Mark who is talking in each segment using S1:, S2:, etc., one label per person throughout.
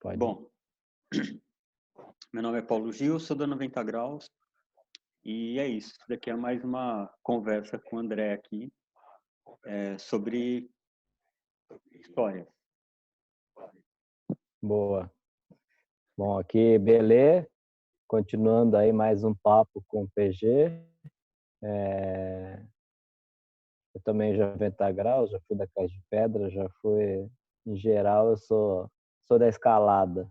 S1: Pode.
S2: Bom, meu nome é Paulo Gil, sou da 90 Graus e é isso. Isso daqui é mais uma conversa com o André aqui é, sobre histórias.
S1: Boa. Bom, aqui Belê, continuando aí mais um papo com o PG. É... Eu também já 90 graus, já fui da Casa de Pedra, já fui, em geral, eu sou, sou da escalada.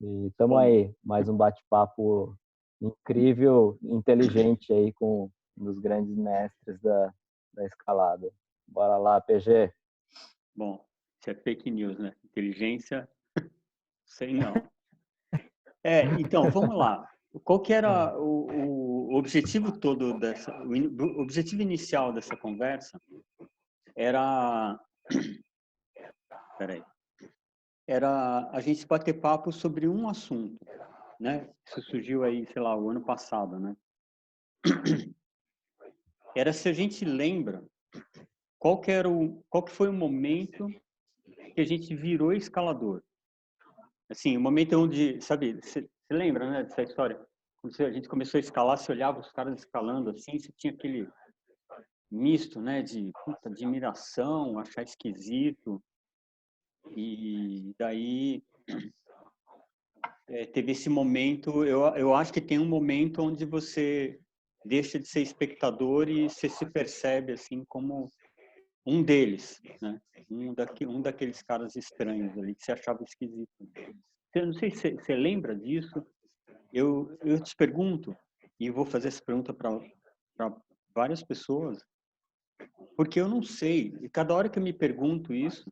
S1: e estamos aí, mais um bate-papo incrível, inteligente aí com um dos grandes mestres da, da escalada. Bora lá, PG.
S2: Bom, isso é fake news, né? Inteligência, sei não. É, então, vamos lá. Qual que era o, o objetivo todo dessa, o objetivo inicial dessa conversa era, peraí, era a gente bater papo sobre um assunto, né? Isso surgiu aí, sei lá, o ano passado, né? Era se a gente lembra qual que era o, qual que foi o momento que a gente virou escalador. Assim, o momento onde, sabe, você lembra, né, dessa história? Quando a gente começou a escalar, você olhava os caras escalando assim, você tinha aquele misto, né, de puta, admiração, achar esquisito. E daí é, teve esse momento, eu, eu acho que tem um momento onde você deixa de ser espectador e você se percebe assim como um deles, né? Um, daqui, um daqueles caras estranhos ali que você achava esquisito. Eu não sei se você lembra disso. Eu, eu te pergunto, e vou fazer essa pergunta para várias pessoas, porque eu não sei. E cada hora que eu me pergunto isso,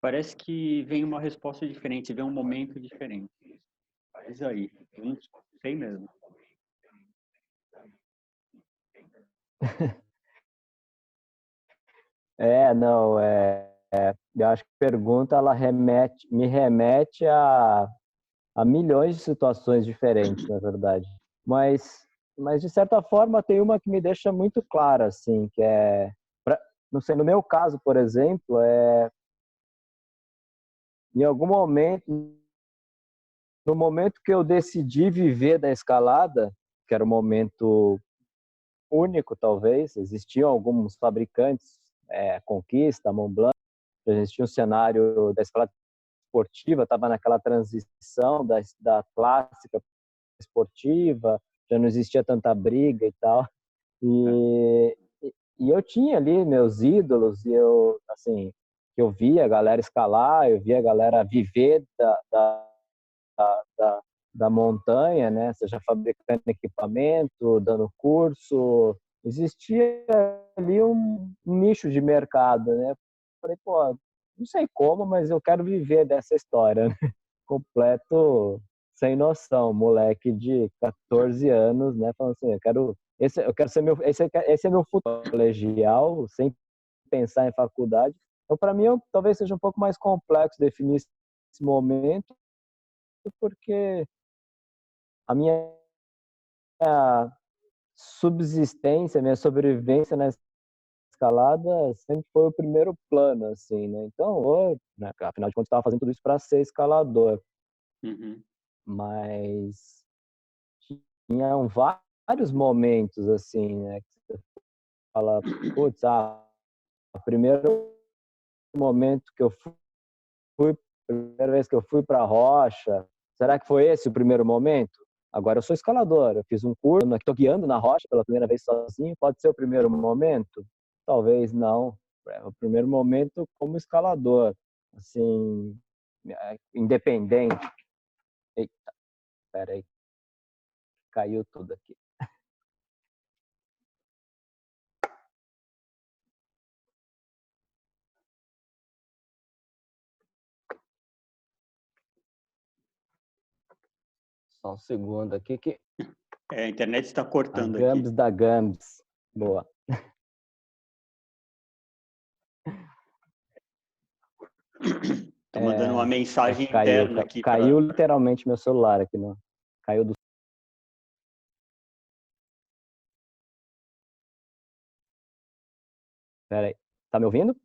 S2: parece que vem uma resposta diferente, vem um momento diferente. Mas aí, não sei mesmo.
S1: É, não, é, é, eu acho que a pergunta ela remete, me remete a, a milhões de situações diferentes, na verdade. Mas, mas de certa forma tem uma que me deixa muito clara, assim, que é, pra, não sei, no meu caso, por exemplo, é em algum momento, no momento que eu decidi viver da escalada, que era um momento único, talvez, existiam alguns fabricantes é, Conquista, Mont Blanc, existia um cenário da escola esportiva, estava naquela transição da, da clássica esportiva, já não existia tanta briga e tal. E, e eu tinha ali meus ídolos e eu, assim, eu via a galera escalar, eu via a galera viver da, da, da, da montanha, né? Seja fabricando equipamento, dando curso, existia ali um nicho de mercado, né? Falei, pô, não sei como, mas eu quero viver dessa história, né? Completo sem noção, moleque de 14 anos, né? Falando assim, eu quero, esse, eu quero ser meu, esse, esse é meu futuro colegial, sem pensar em faculdade. Então, para mim, eu, talvez seja um pouco mais complexo definir esse momento, porque a minha subsistência, minha sobrevivência na escalada sempre foi o primeiro plano, assim, né? Então, né, afinal de contas, estava fazendo tudo isso para ser escalador.
S2: Uhum.
S1: Mas tinham vários momentos, assim, né? Que você fala, putz, ah, primeiro momento que eu fui, primeira vez que eu fui para a rocha, será que foi esse o primeiro momento? Agora eu sou escalador, eu fiz um curso, estou guiando na rocha pela primeira vez sozinho, pode ser o primeiro momento? Talvez não. É o primeiro momento como escalador, assim, é, independente. Eita, peraí, caiu tudo aqui. Só um segundo aqui que.
S2: É, a internet está cortando
S1: a Gambs
S2: aqui.
S1: da Gambs. Boa.
S2: Estou mandando é, uma mensagem
S1: caiu,
S2: interna aqui.
S1: Caiu pra... literalmente meu celular aqui. No... Caiu do. Pera aí. Tá me ouvindo?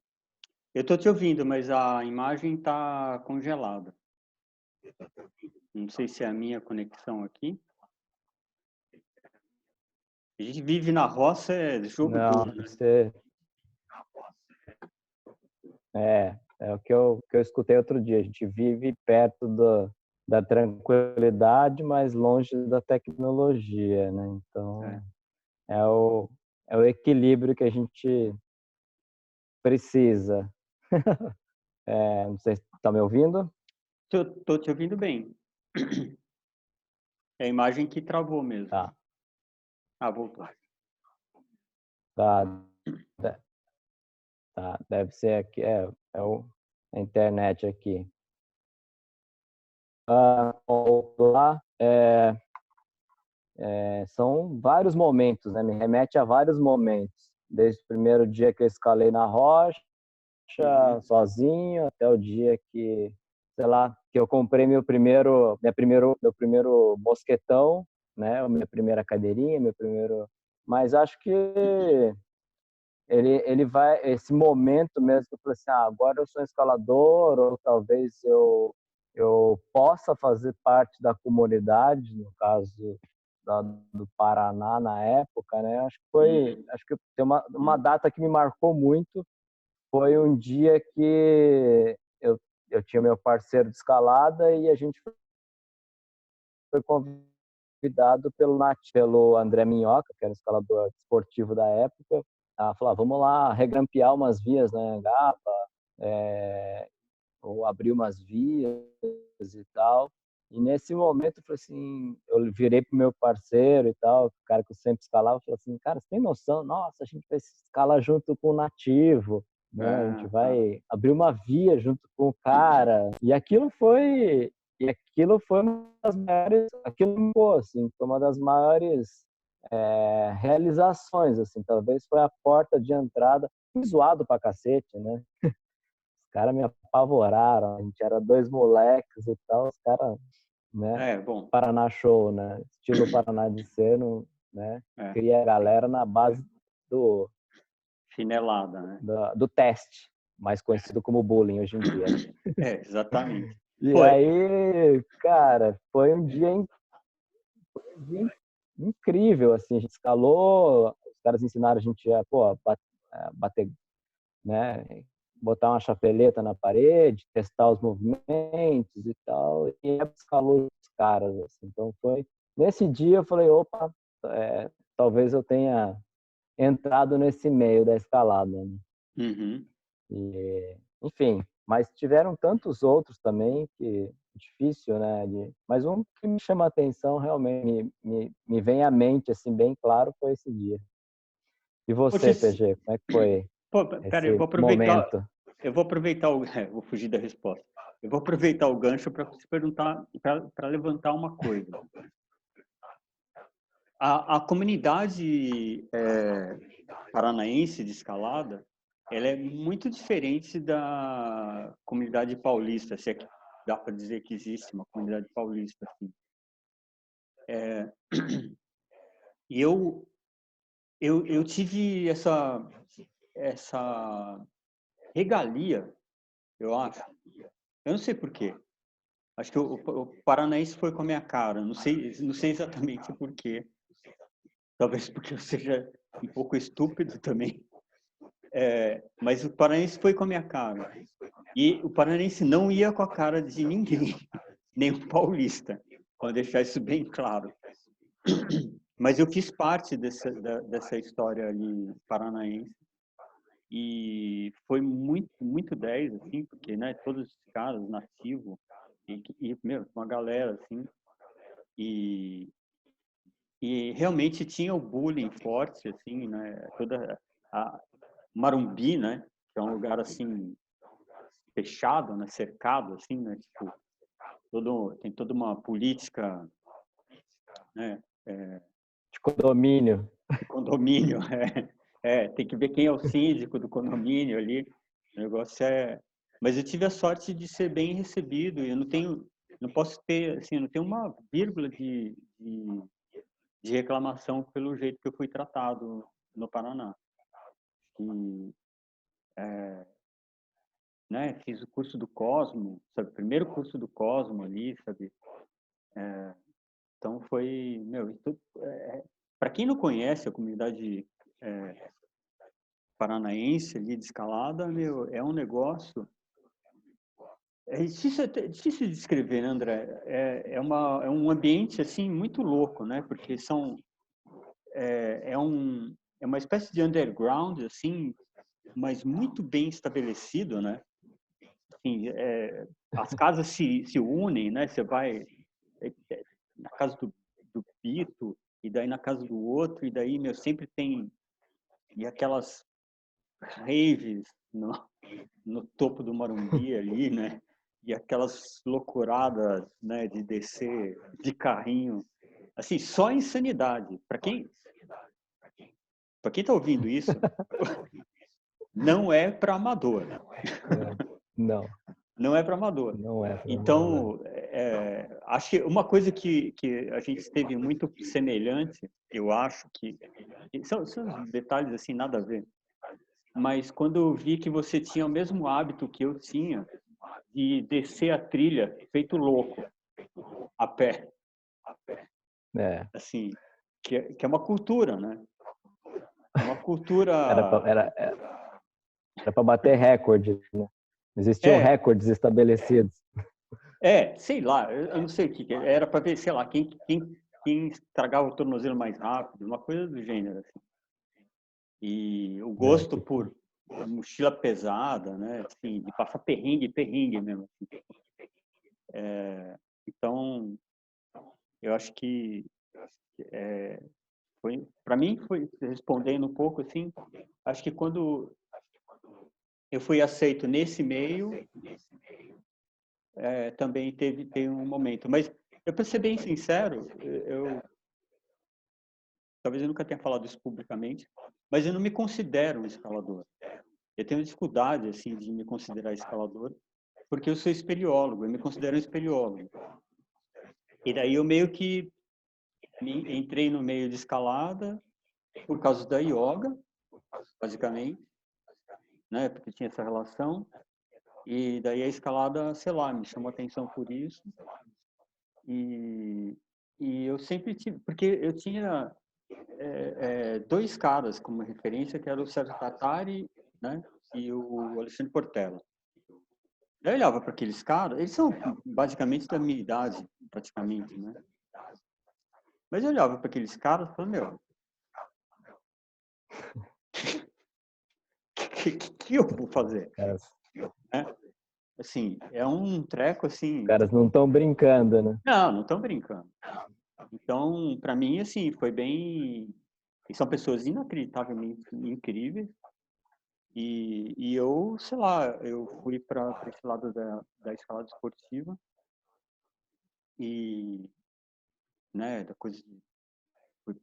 S2: Eu estou te ouvindo, mas a imagem está congelada. Não sei se é a minha conexão aqui. A gente vive na roça, é jogo
S1: Não,
S2: duro, né?
S1: você... É, é o que eu, que eu escutei outro dia. A gente vive perto do, da tranquilidade, mas longe da tecnologia, né? Então,
S2: É.
S1: é, o, é o equilíbrio que a gente precisa. É, não sei se está me ouvindo?
S2: Tô te ouvindo bem. É a imagem que travou mesmo.
S1: Tá.
S2: Ah, voltou.
S1: Tá, tá, deve ser aqui, é, é o, a internet aqui. Ah, lá, é, é, são vários momentos, né? Me remete a vários momentos, desde o primeiro dia que eu escalei na rocha,
S2: Uhum.
S1: sozinho, até o dia que, sei lá, que eu comprei meu primeiro, minha primeiro, meu primeiro mosquetão, né? Minha primeira cadeirinha, meu primeiro, mas acho que ele, ele vai, esse momento mesmo que eu falei assim, ah, agora eu sou um escalador, ou talvez eu, eu possa fazer parte da comunidade, no caso da, do Paraná na época, né? Acho que foi,
S2: Uhum.
S1: acho que tem uma, uma data que me marcou muito, foi um dia que eu, eu tinha meu parceiro de escalada e a gente foi convidado pelo Nath, pelo André Minhoca, que era escalador esportivo da época, a falar, vamos lá regrampear umas vias na Angapa, é, ou abrir umas vias e tal. E nesse momento, eu assim, eu virei pro meu parceiro e tal, o cara que eu sempre escalava, falei assim, cara, você tem noção? Nossa, a gente vai escalar junto com o nativo, né? A gente vai abrir uma via junto com o cara. E aquilo foi, e aquilo foi uma das maiores, aquilo pô, assim, foi uma das maiores é, realizações, assim, talvez foi a porta de entrada, fui zoado pra cacete, né? Os caras me apavoraram, a gente era dois moleques e tal, os caras, né?
S2: É, bom.
S1: Paraná Show, né? Estilo Paraná de ser, no, né?
S2: É.
S1: Cria a galera na base do,
S2: Chinelada, né?
S1: do, do teste, mais conhecido como bullying hoje em dia.
S2: É, exatamente.
S1: E
S2: Foi.
S1: aí, cara, foi um dia, in- foi um dia incrível, assim, a gente escalou, os caras ensinaram a gente a, pô, bater, né, botar uma chapeleta na parede, testar os movimentos e tal, e escalou os caras, assim, então foi, nesse dia eu falei, opa, é, talvez eu tenha entrado nesse meio da escalada, né?
S2: Uhum.
S1: E, enfim, mas tiveram tantos outros também que difícil, né? De, mas um que me chama a atenção realmente, me, me, me vem à mente assim bem claro foi esse dia. E você,
S2: Poxa,
S1: PG, como é que foi
S2: Pô, cara, eu vou aproveitar,
S1: momento?
S2: eu vou aproveitar o, é, vou fugir da resposta. Eu vou aproveitar o gancho para perguntar, para levantar uma coisa. A, a comunidade é, paranaense de escalada, ela é muito diferente da comunidade paulista, se é que dá para dizer que existe uma comunidade paulista assim. É, e eu, eu, eu tive essa essa regalia, eu acho. Eu não sei por quê. Acho que o, o paranaense foi com a minha cara. Não sei, não sei exatamente por quê. Talvez porque eu seja um pouco estúpido também. É, mas o paranaense foi com a minha cara. E o paranaense não ia com a cara de ninguém, nem o paulista. Vou deixar isso bem claro. Mas eu fiz parte dessa, dessa história ali paranaense e foi muito muito 10 assim porque né todos os caras nativos e, e meu uma galera assim e e realmente tinha o bullying forte assim né toda a Marumbi né que é um lugar assim fechado né cercado assim né tipo todo tem toda uma política né é,
S1: De condomínio.
S2: de condomínio é, é, tem que ver quem é o síndico do condomínio ali. O negócio é. Mas eu tive a sorte de ser bem recebido. e Eu não tenho, não posso ter, assim, eu não tenho uma vírgula de, de, de reclamação pelo jeito que eu fui tratado no Paraná. E, é, né? Fiz o curso do Cosmo, sabe? Primeiro curso do Cosmo ali, sabe? É, então foi, meu, é, para quem não conhece a comunidade é, paranaense ali de escalada, meu, é um negócio é difícil, é difícil de descrever, né, André? É, é, uma, é um ambiente assim muito louco, né? Porque são é, é, um, é uma espécie de underground assim, mas muito bem estabelecido, né? Assim, é, as casas se, se unem, né? Você vai é, é, na casa do, do Pito e daí na casa do outro e daí meu sempre tem e aquelas raves no, no topo do Marumbi ali, né? E aquelas loucuradas né, de descer de carrinho. Assim, só insanidade. Para quem para quem está ouvindo isso, não é para amador.
S1: É, não.
S2: Não é para amador.
S1: Não é.
S2: Então, é, acho que uma coisa que, que a gente teve muito semelhante, eu acho que são, são detalhes assim nada a ver. Mas quando eu vi que você tinha o mesmo hábito que eu tinha de descer a trilha feito louco, a pé.
S1: É.
S2: Assim, que é, que é uma cultura, né? É uma cultura...
S1: Era pra, era, era para bater recorde, né? Existiam é. recordes estabelecidos.
S2: É, sei lá, eu não sei o que era para ver, sei lá, quem, quem, quem estragava o tornozelo mais rápido, uma coisa do gênero, assim. E o gosto por, mochila pesada, né? Assim, de passar perrengue, perrengue mesmo. Assim. É, então, eu acho que é, foi, para mim, foi respondendo um pouco assim. Acho que quando eu fui aceito nesse meio, é, também teve, teve um momento. Mas eu para ser bem sincero, eu talvez eu nunca tenha falado isso publicamente, mas eu não me considero um escalador. Eu tenho dificuldade assim de me considerar escalador, porque eu sou espeleólogo, eu me considero um espeleólogo. E daí eu meio que entrei no meio de escalada por causa da yoga, basicamente, né? Porque tinha essa relação. E daí a escalada, sei lá, me chamou atenção por isso. E, e eu sempre tive, porque eu tinha é, é, dois caras como referência, que era o Sérgio Tatari né? e o Alexandre Portela. Eu olhava para aqueles caras, eles são basicamente da minha idade, praticamente, né? Mas eu olhava para aqueles caras e falava, meu, que, que, que, eu vou fazer? É, assim, é um treco assim.
S1: Os caras não estão brincando, né?
S2: Não, não estão brincando. Então, para mim, assim, foi bem. E são pessoas inacreditavelmente incríveis. E, e eu, sei lá, eu fui para esse lado da, da escalada esportiva e, né, da coisa de, fui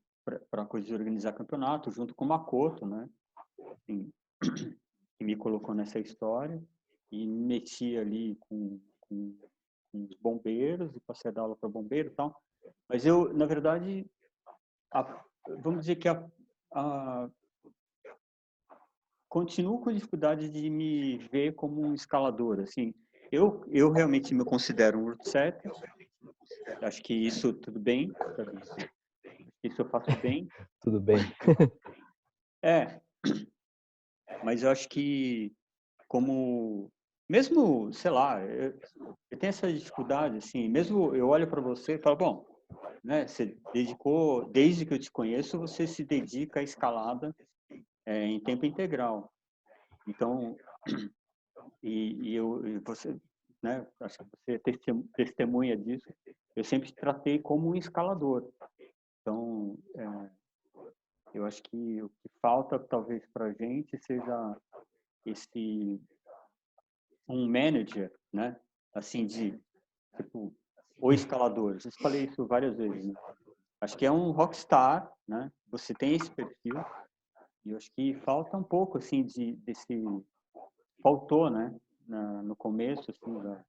S2: para coisa de organizar campeonato junto com o Makoto, né, assim, que me colocou nessa história e me meti ali com, com, com os bombeiros e passei a dar aula para bombeiro e tal. Mas eu, na verdade, a, vamos dizer que a, a, continuo com dificuldade de me ver como um escalador. Assim, eu, eu realmente me considero um root setter. Acho que isso tudo bem. Isso eu faço bem.
S1: Tudo bem.
S2: É. Mas eu acho que como mesmo, sei lá, eu, eu tenho essa dificuldade assim, mesmo eu olho para você e falo, bom, né, você dedicou, desde que eu te conheço, você se dedica à escalada é, em tempo integral. Então, e, e eu, e você, né, acho que você é testemunha disso, eu sempre tratei como um escalador. Então, é, eu acho que o que falta talvez para gente seja esse um manager, né? Assim de tipo o escalador. Eu falei isso várias vezes. Né? Acho que é um rockstar, né? Você tem esse perfil, e eu acho que falta um pouco, assim, de, desse... Faltou, né? Na, no começo, assim, da,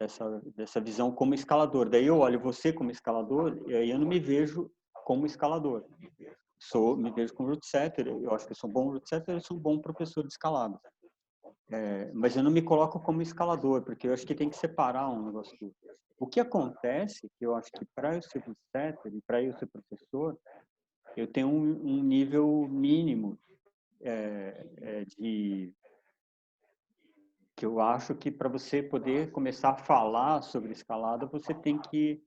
S2: dessa, dessa visão como escalador. Daí eu olho você como escalador e aí eu não me vejo como escalador. Sou, me vejo como root setter, eu acho que eu sou um bom root setter, eu sou um bom professor de escalada. É, mas eu não me coloco como escalador, porque eu acho que tem que separar um negócio do O que acontece, que eu acho que para eu ser setter e para eu ser professor, eu tenho um, um nível mínimo é, é, de que eu acho que para você poder começar a falar sobre escalada, você tem que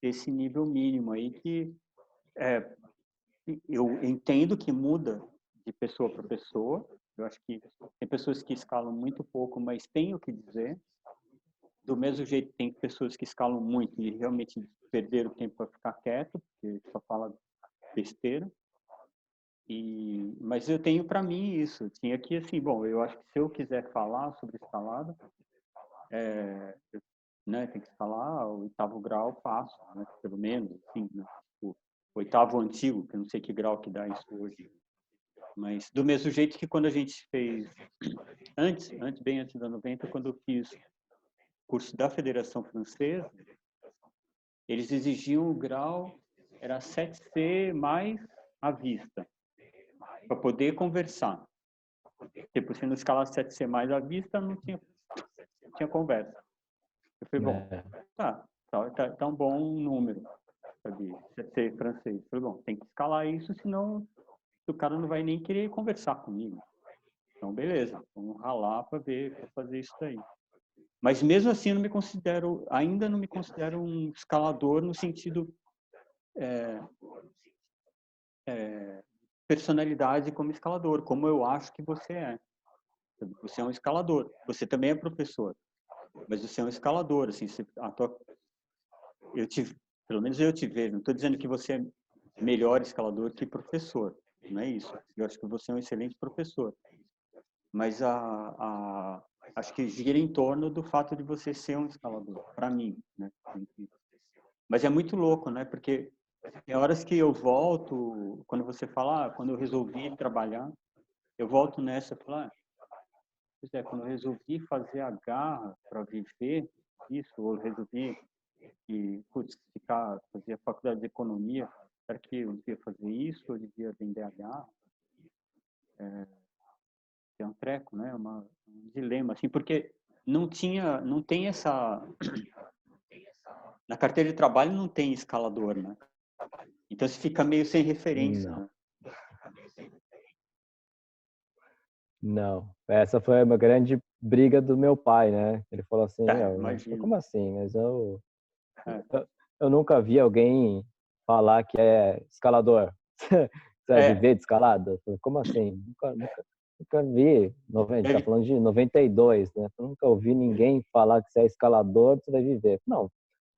S2: ter esse nível mínimo aí que é, eu entendo que muda de pessoa para pessoa. Eu acho que tem pessoas que escalam muito pouco, mas têm o que dizer. Do mesmo jeito, tem pessoas que escalam muito e realmente perderam tempo para ficar quieto, porque só fala besteira. E, mas eu tenho para mim isso. Tinha que, assim, bom, eu acho que se eu quiser falar sobre escalada, é, né, tem que escalar o oitavo grau, passo, né, pelo menos, assim, né, o oitavo antigo, que eu não sei que grau que dá isso hoje. Mas do mesmo jeito que quando a gente fez, antes, antes bem antes da 90, quando eu fiz curso da Federação Francesa, eles exigiam o grau, era 7C mais à vista para poder conversar. Tipo, se não escalar 7C mais à vista, não tinha, tinha conversa. Eu falei, bom, é. tá, tá, tá, tá um bom número, sabe? 7C francês. Eu falei, bom, tem que escalar isso, senão o cara não vai nem querer conversar comigo. Então, beleza, vamos ralar para ver, para fazer isso daí. Mas mesmo assim, não me considero, ainda não me considero um escalador no sentido é, é, personalidade como escalador, como eu acho que você é. Você é um escalador. Você também é professor, mas você é um escalador. Assim, tua, eu te, pelo menos eu te vejo. Não estou dizendo que você é melhor escalador que professor. Não é isso. Eu acho que você é um excelente professor. Mas a, a acho que gira em torno do fato de você ser um escalador, para mim, né? Mas é muito louco, né? Porque tem horas que eu volto, quando você fala, ah, quando eu resolvi trabalhar, eu volto nessa e falo, ah, é, quando eu resolvi fazer a garra para viver isso, ou resolvi que, putz, ficar, fazer a faculdade de economia, será que eu devia fazer isso eu devia vender a garra? É, é um treco, né? Uma, um dilema, assim, porque não tinha, não tem essa... Na carteira de trabalho não tem escalador, né? Então você fica meio sem referência. Não.
S1: Né? Não, essa foi uma grande briga do meu pai, né? Ele falou assim, é, como assim? Mas eu, é. eu, eu, nunca vi alguém falar que é escalador. Você é. viver de escalada? Como assim? Nunca, nunca, nunca vi, a gente tá falando de 92, né? Eu nunca ouvi ninguém falar que você é escalador, você vai viver. Não,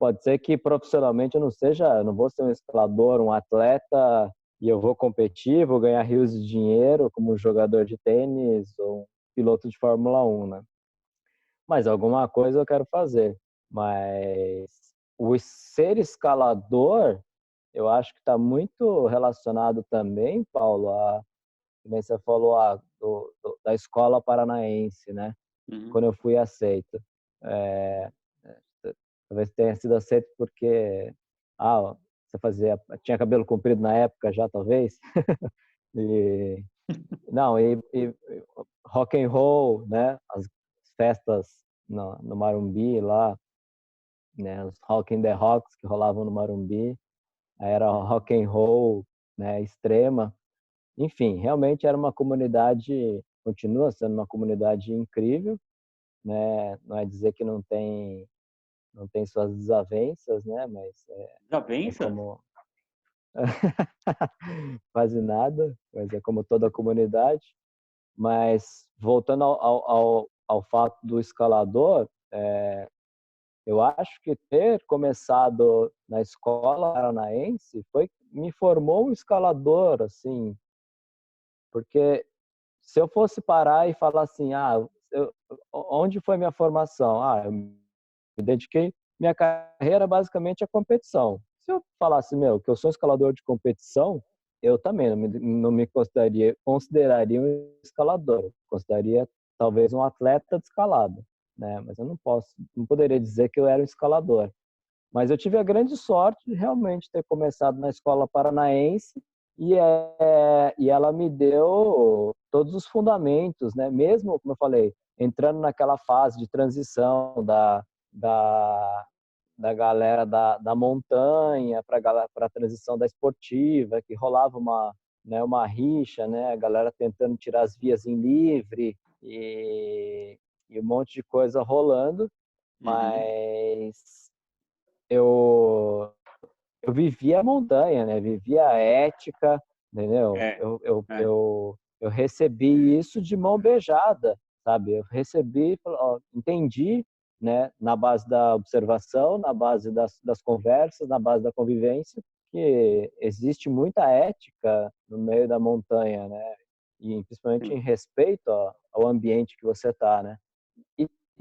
S1: Pode ser que profissionalmente eu não seja, eu não vou ser um escalador, um atleta e eu vou competir, vou ganhar rios de dinheiro como jogador de tênis ou piloto de Fórmula 1, né? Mas alguma coisa eu quero fazer. Mas o ser escalador, eu acho que está muito relacionado também, Paulo, a como você falou a, do, do, da escola paranaense, né? Uhum. Quando eu fui aceito. É, Talvez tenha sido aceito porque ah, você fazia, tinha cabelo comprido na época já, talvez. e, não, e, e, rock and roll, né? As festas no, no Marumbi lá, né? Os Rock in the Rocks que rolavam no Marumbi, era rock and roll, né? Extrema. Enfim, realmente era uma comunidade, continua sendo uma comunidade incrível, né? Não é dizer que não tem não tem suas desavenças, né? Mas
S2: é, desavença? É como...
S1: quase nada, mas é como toda a comunidade. Mas voltando ao, ao, ao fato do escalador, é, eu acho que ter começado na escola paranaense foi me formou um escalador, assim, porque se eu fosse parar e falar assim, ah, eu, onde foi minha formação? Ah, eu me dediquei minha carreira basicamente à competição. Se eu falasse, meu, que eu sou escalador de competição, eu também não me, não me consideraria, consideraria um escalador. Consideraria talvez um atleta de escalada, né? Mas eu não posso, não poderia dizer que eu era um escalador. Mas eu tive a grande sorte de realmente ter começado na escola paranaense e, é, e ela me deu todos os fundamentos, né? Mesmo, como eu falei, entrando naquela fase de transição da, da, da galera da, da montanha para a transição da esportiva, que rolava uma, né, uma rixa, né, a galera tentando tirar as vias em livre e, e um monte de coisa rolando, uhum. mas eu eu vivia a montanha, né? Vivia a ética, entendeu? É, eu, eu, é. eu, eu recebi isso de mão beijada, sabe? Eu recebi, ó, entendi, né? Na base da observação, na base das, das conversas, na base da convivência, que existe muita ética no meio da montanha, né? E principalmente em respeito ao ambiente que você está, né?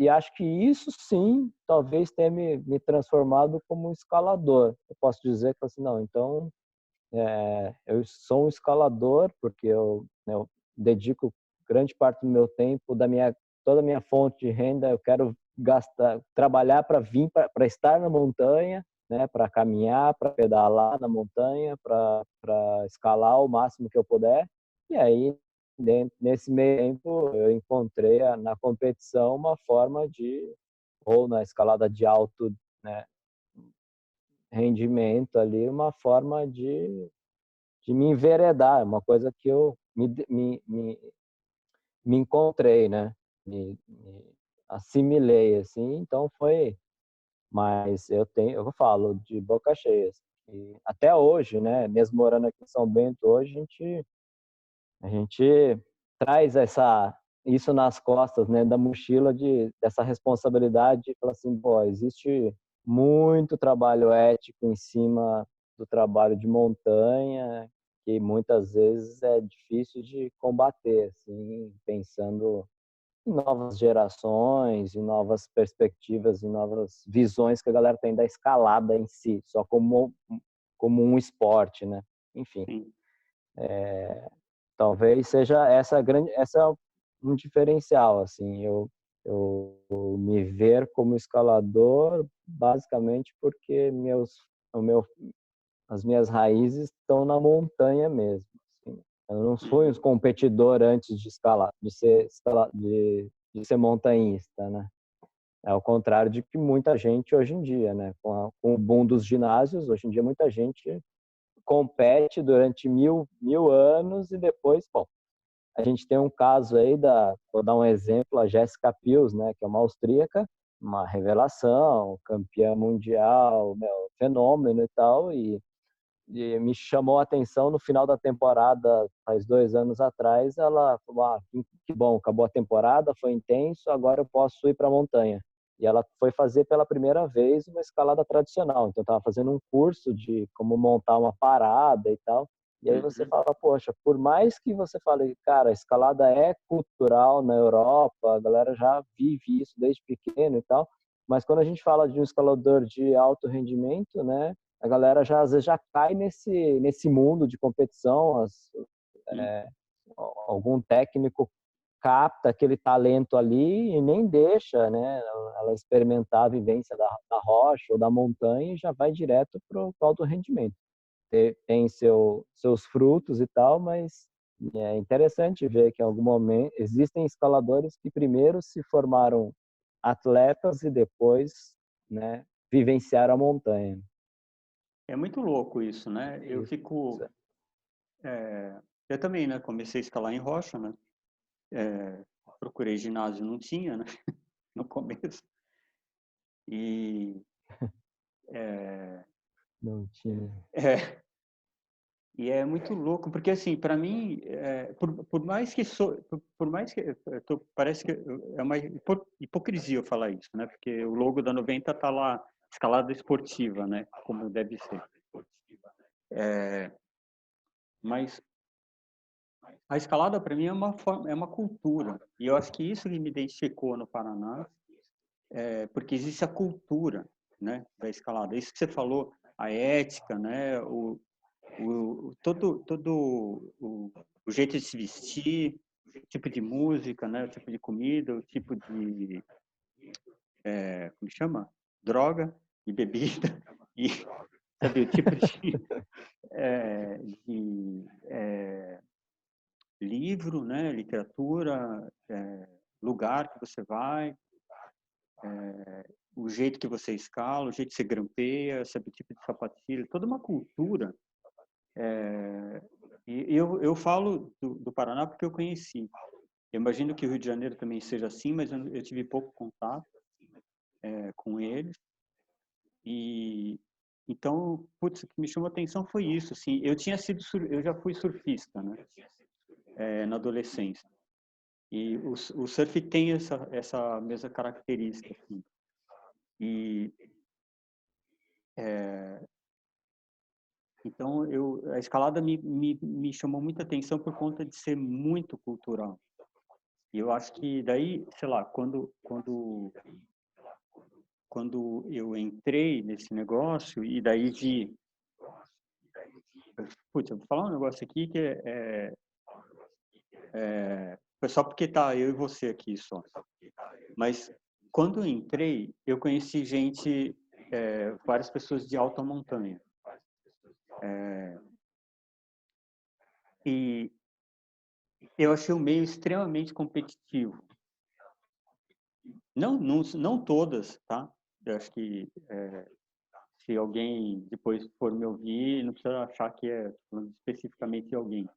S1: E, acho que isso sim, talvez tenha me, me transformado como um escalador. Eu posso dizer que assim, não, então é, eu sou um escalador porque eu, né, eu dedico grande parte do meu tempo, da minha toda a minha fonte de renda, eu quero gastar, trabalhar para vir para estar na montanha né, para caminhar, para pedalar na montanha, para escalar o máximo que eu puder. E aí, nesse meio tempo, eu encontrei na competição uma forma de, ou na escalada de alto né, rendimento ali, uma forma de, de me enveredar, uma coisa que eu me, me, me, me encontrei, né? Me, me assimilei, assim. Então, foi mas eu tenho, eu falo de boca cheia. Assim, e até hoje, né, mesmo morando aqui em São Bento hoje, a gente a gente traz essa isso nas costas, né, da mochila de dessa responsabilidade de falar assim, pô, existe muito trabalho ético em cima do trabalho de montanha que muitas vezes é difícil de combater, assim, pensando em novas gerações, em novas perspectivas, em novas visões que a galera tem da escalada em si, só como como um esporte, né? Enfim, é, talvez seja essa grande, essa é um diferencial, assim, eu, eu me ver como escalador basicamente porque meus, o meu, as minhas raízes estão na montanha mesmo. Eu não fui um competidor antes de escalar, de ser, de, de ser montanhista, né? É ao contrário de que muita gente hoje em dia, né? Com, a, com o boom dos ginásios, hoje em dia muita gente compete durante mil, mil anos e depois, bom, a gente tem um caso aí da, vou dar um exemplo, a Jessica Pils, né? Que é uma austríaca, uma revelação, campeã mundial, meu, fenômeno e tal, e me chamou a atenção no final da temporada, faz dois anos atrás, ela falou, ah, que bom, acabou a temporada, foi intenso, agora eu posso ir para a montanha. E ela foi fazer pela primeira vez uma escalada tradicional. Então, estava fazendo um curso de como montar uma parada e tal. E aí você uhum. fala, poxa, por mais que você fale, cara, a escalada é cultural na Europa, a galera já vive isso desde pequeno e tal, mas quando a gente fala de um escalador de alto rendimento, né, a galera já às vezes já cai nesse nesse mundo de competição as, é, algum técnico capta aquele talento ali e nem deixa né ela experimentar a vivência da, da rocha ou da montanha e já vai direto para o alto rendimento tem, tem seu, seus frutos e tal mas é interessante ver que em algum momento existem escaladores que primeiro se formaram atletas e depois né vivenciaram a montanha
S2: é muito louco isso, né? Eu fico. É, eu também, né? Comecei a escalar em rocha, né? É, procurei ginásio, não tinha, né? No começo. E. É,
S1: não tinha.
S2: É, e é muito louco, porque assim, para mim, é, por, por, mais que sou, por, por mais que tô, parece que é uma hipocrisia eu falar isso, né? Porque o logo da 90 tá lá escalada esportiva, né? Como deve ser. É, mas a escalada para mim é uma forma, é uma cultura e eu acho que isso que me identificou no Paraná, é, porque existe a cultura, né, da escalada. Isso que você falou, a ética, né, o, o todo todo o, o jeito de se vestir, o tipo de música, né, o tipo de comida, o tipo de é, como chama? droga e bebida e sabe, o tipo de, é, de é, livro, né, literatura, é, lugar que você vai, é, o jeito que você escala, o jeito que você grampeia, sabe o tipo de sapatilha, toda uma cultura. É, e eu, eu falo do, do, Paraná porque eu conheci. Eu imagino que o Rio de Janeiro também seja assim, mas eu, eu tive pouco contato é, com eles. E então, putz, o que me chamou a atenção foi isso. Assim, eu tinha sido, eu já fui surfista, né? É, na adolescência. E o, o surf tem essa, essa mesma característica. Assim. E é, então eu a escalada me, me, me chamou muita atenção por conta de ser muito cultural. E eu acho que daí, sei lá, quando quando quando eu entrei nesse negócio e daí de Putz, eu vou falar um negócio aqui que é, é, é foi só porque tá eu e você aqui só. Mas quando entrei, eu conheci gente, é, várias pessoas de alta montanha. É, e eu achei o meio extremamente competitivo. Não, não, não todas, tá? Eu acho que é, se alguém depois for me ouvir, não precisa achar que é especificamente alguém.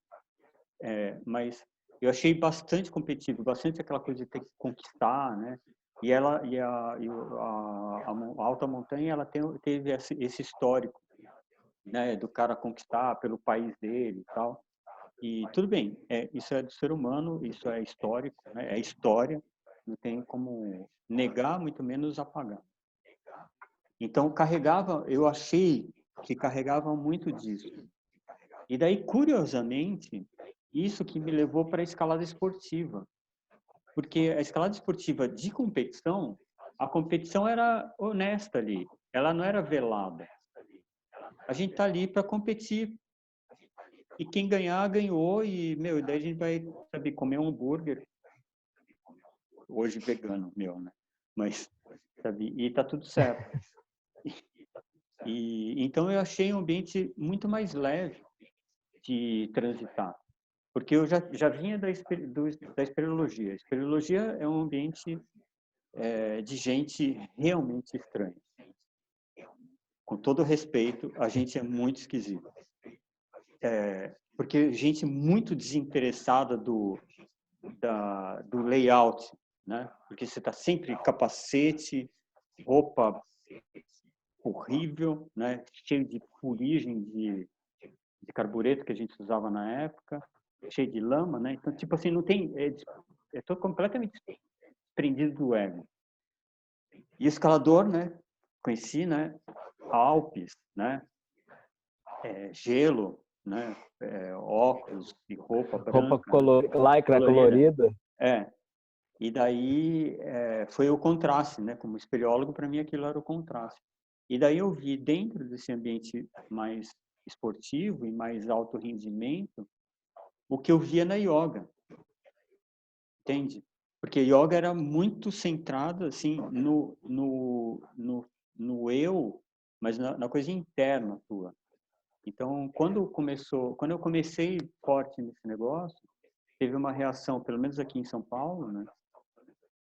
S2: É, mas eu achei bastante competitivo, bastante aquela coisa de ter que conquistar, né? E ela e a, e a, a, alta montanha ela tem, teve esse, histórico, né? Do cara conquistar pelo país dele e tal. E tudo bem, é, isso é do ser humano, isso é histórico, né? é história, não tem como negar, muito menos apagar. Então carregava, eu achei que carregava muito disso. E daí, curiosamente, isso que me levou para a escalada esportiva. Porque a escalada esportiva de competição, a competição era honesta ali, ela não era velada. A gente está ali para competir. E quem ganhar, ganhou. E, meu, daí a gente vai, sabe, comer um hambúrguer. Hoje vegano, meu, né? Mas, sabe, e tá tudo certo. E, então eu achei um ambiente muito mais leve de transitar porque eu já, já vinha da, do, da espeleologia. A espeleologia é um ambiente é, de gente realmente estranha. Com todo respeito, a gente é muito esquisito. É, porque gente muito desinteressada do, da, do layout, né? Porque você está sempre capacete, roupa horrível, né? Cheio de fuligem de, de carbureto que a gente usava na época cheio de lama, né? Então, tipo assim, não tem... É, é tô completamente prendido do ego. E escalador, né? Conheci, né? Alpes, né? É, gelo, né? É, óculos e roupa branca.
S1: Roupa color... lycra colorida. colorida.
S2: É. E daí é, foi o contraste, né? Como espeleólogo, para mim aquilo era o contraste. E daí eu vi dentro desse ambiente mais esportivo e mais alto rendimento o que eu via na yoga. Entende? Porque yoga era muito centrado assim no no, no, no eu, mas na, na coisa interna tua. Então, quando começou, quando eu comecei forte nesse negócio, teve uma reação, pelo menos aqui em São Paulo, né?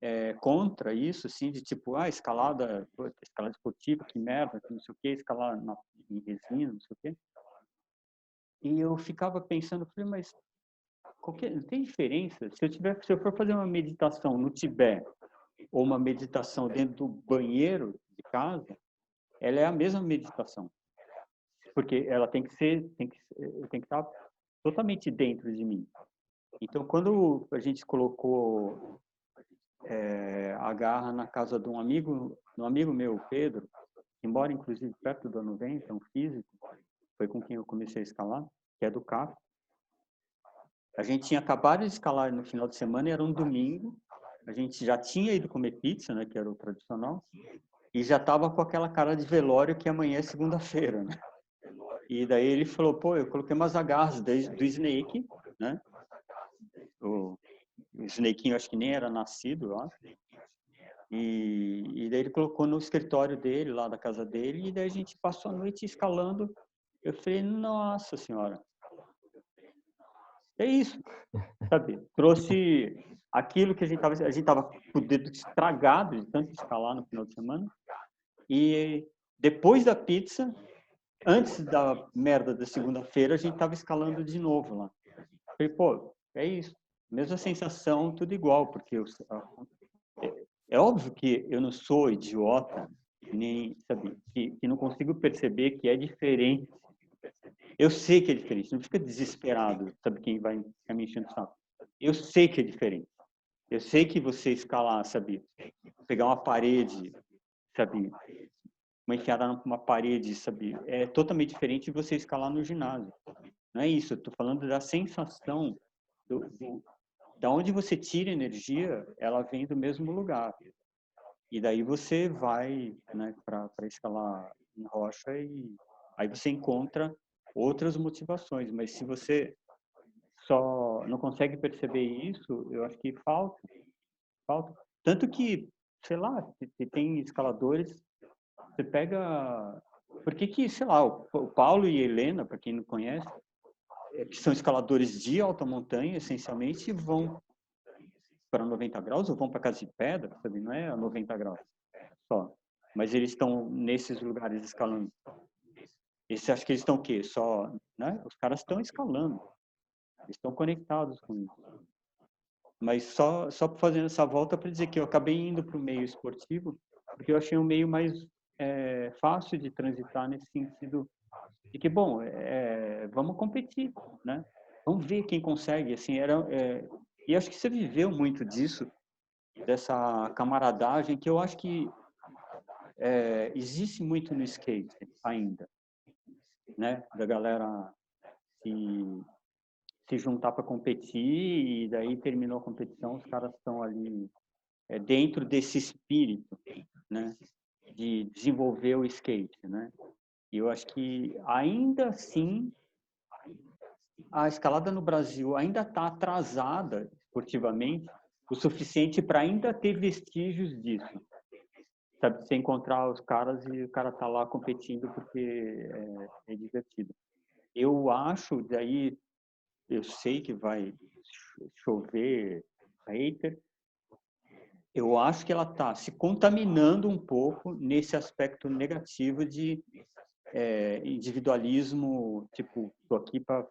S2: É, contra isso, assim, de tipo, ah, escalada, escalada esportiva, que merda, que não sei o quê, escalar na, em resina, não sei o quê. E eu ficava pensando, falei, mas qualquer, não tem diferença. Se eu, tiver, se eu for fazer uma meditação no Tibete ou uma meditação dentro do banheiro de casa, ela é a mesma meditação. Porque ela tem que ser, tem que, tem que estar totalmente dentro de mim. Então, quando a gente colocou é, a garra na casa de um amigo, um amigo meu, Pedro, que mora inclusive perto da 90, um físico, foi com quem eu comecei a escalar, que é do CAF. A gente tinha acabado de escalar no final de semana, era um domingo. A gente já tinha ido comer pizza, né, que era o tradicional, e já estava com aquela cara de velório que amanhã é segunda-feira, né? E daí ele falou, pô, eu coloquei umas agarras do Snake, né? O, o Snakeinho acho que nem era nascido, acho. E, e daí ele colocou no escritório dele, lá da casa dele, e daí a gente passou a noite escalando eu falei, nossa senhora. É isso, sabe? Trouxe, aquilo que a gente estava, a gente estava com o dedo estragado de tanto escalar no final de semana. E depois da pizza, antes da merda da segunda-feira, a gente estava escalando de novo lá. Falei, pô, é isso. Mesma sensação, tudo igual, porque eu, é, é óbvio que eu não sou idiota, nem, sabe, que, que não consigo perceber que é diferente. Eu sei que é diferente, não fica desesperado, sabe, quem vai me enchendo o saco. Eu sei que é diferente. Eu sei que você escalar, sabe, pegar uma parede, sabe, uma enfiada numa parede, sabe, é totalmente diferente de você escalar no ginásio. Não é isso, estou falando da sensação do, do, da onde você tira energia, ela vem do mesmo lugar. E daí você vai né, para escalar em rocha e aí você encontra outras motivações. Mas se você só não consegue perceber isso, eu acho que falta. falta. Tanto que, sei lá, se tem escaladores, você pega... Por que que, sei lá, o Paulo e a Helena, para quem não conhece, é, que são escaladores de alta montanha, essencialmente, vão para 90 graus ou vão para casa de pedra, sabe? Não é a 90 graus só. Mas eles estão nesses lugares escalando. Esse acho que eles estão o quê? Só, né? Os caras estão escalando. Eles estão conectados com isso. Mas só só fazendo essa volta para dizer que eu acabei indo para o meio esportivo, porque eu achei um meio mais é, fácil de transitar nesse sentido de que bom, é, vamos competir, né? Vamos ver quem consegue. Assim, era é, e acho que você viveu muito disso, dessa camaradagem que eu acho que é, existe muito no skate ainda, né? Da galera se, se juntar para competir e daí terminou a competição, os caras estão ali é, dentro desse espírito, né? De desenvolver o skate, né? E eu acho que ainda assim a escalada no Brasil ainda está atrasada esportivamente o suficiente para ainda ter vestígios disso sabe, você encontrar os caras e o cara tá lá competindo porque é, é divertido. Eu acho, daí eu sei que vai chover hater, eu acho que ela está se contaminando um pouco nesse aspecto negativo de é, individualismo, tipo, tô aqui para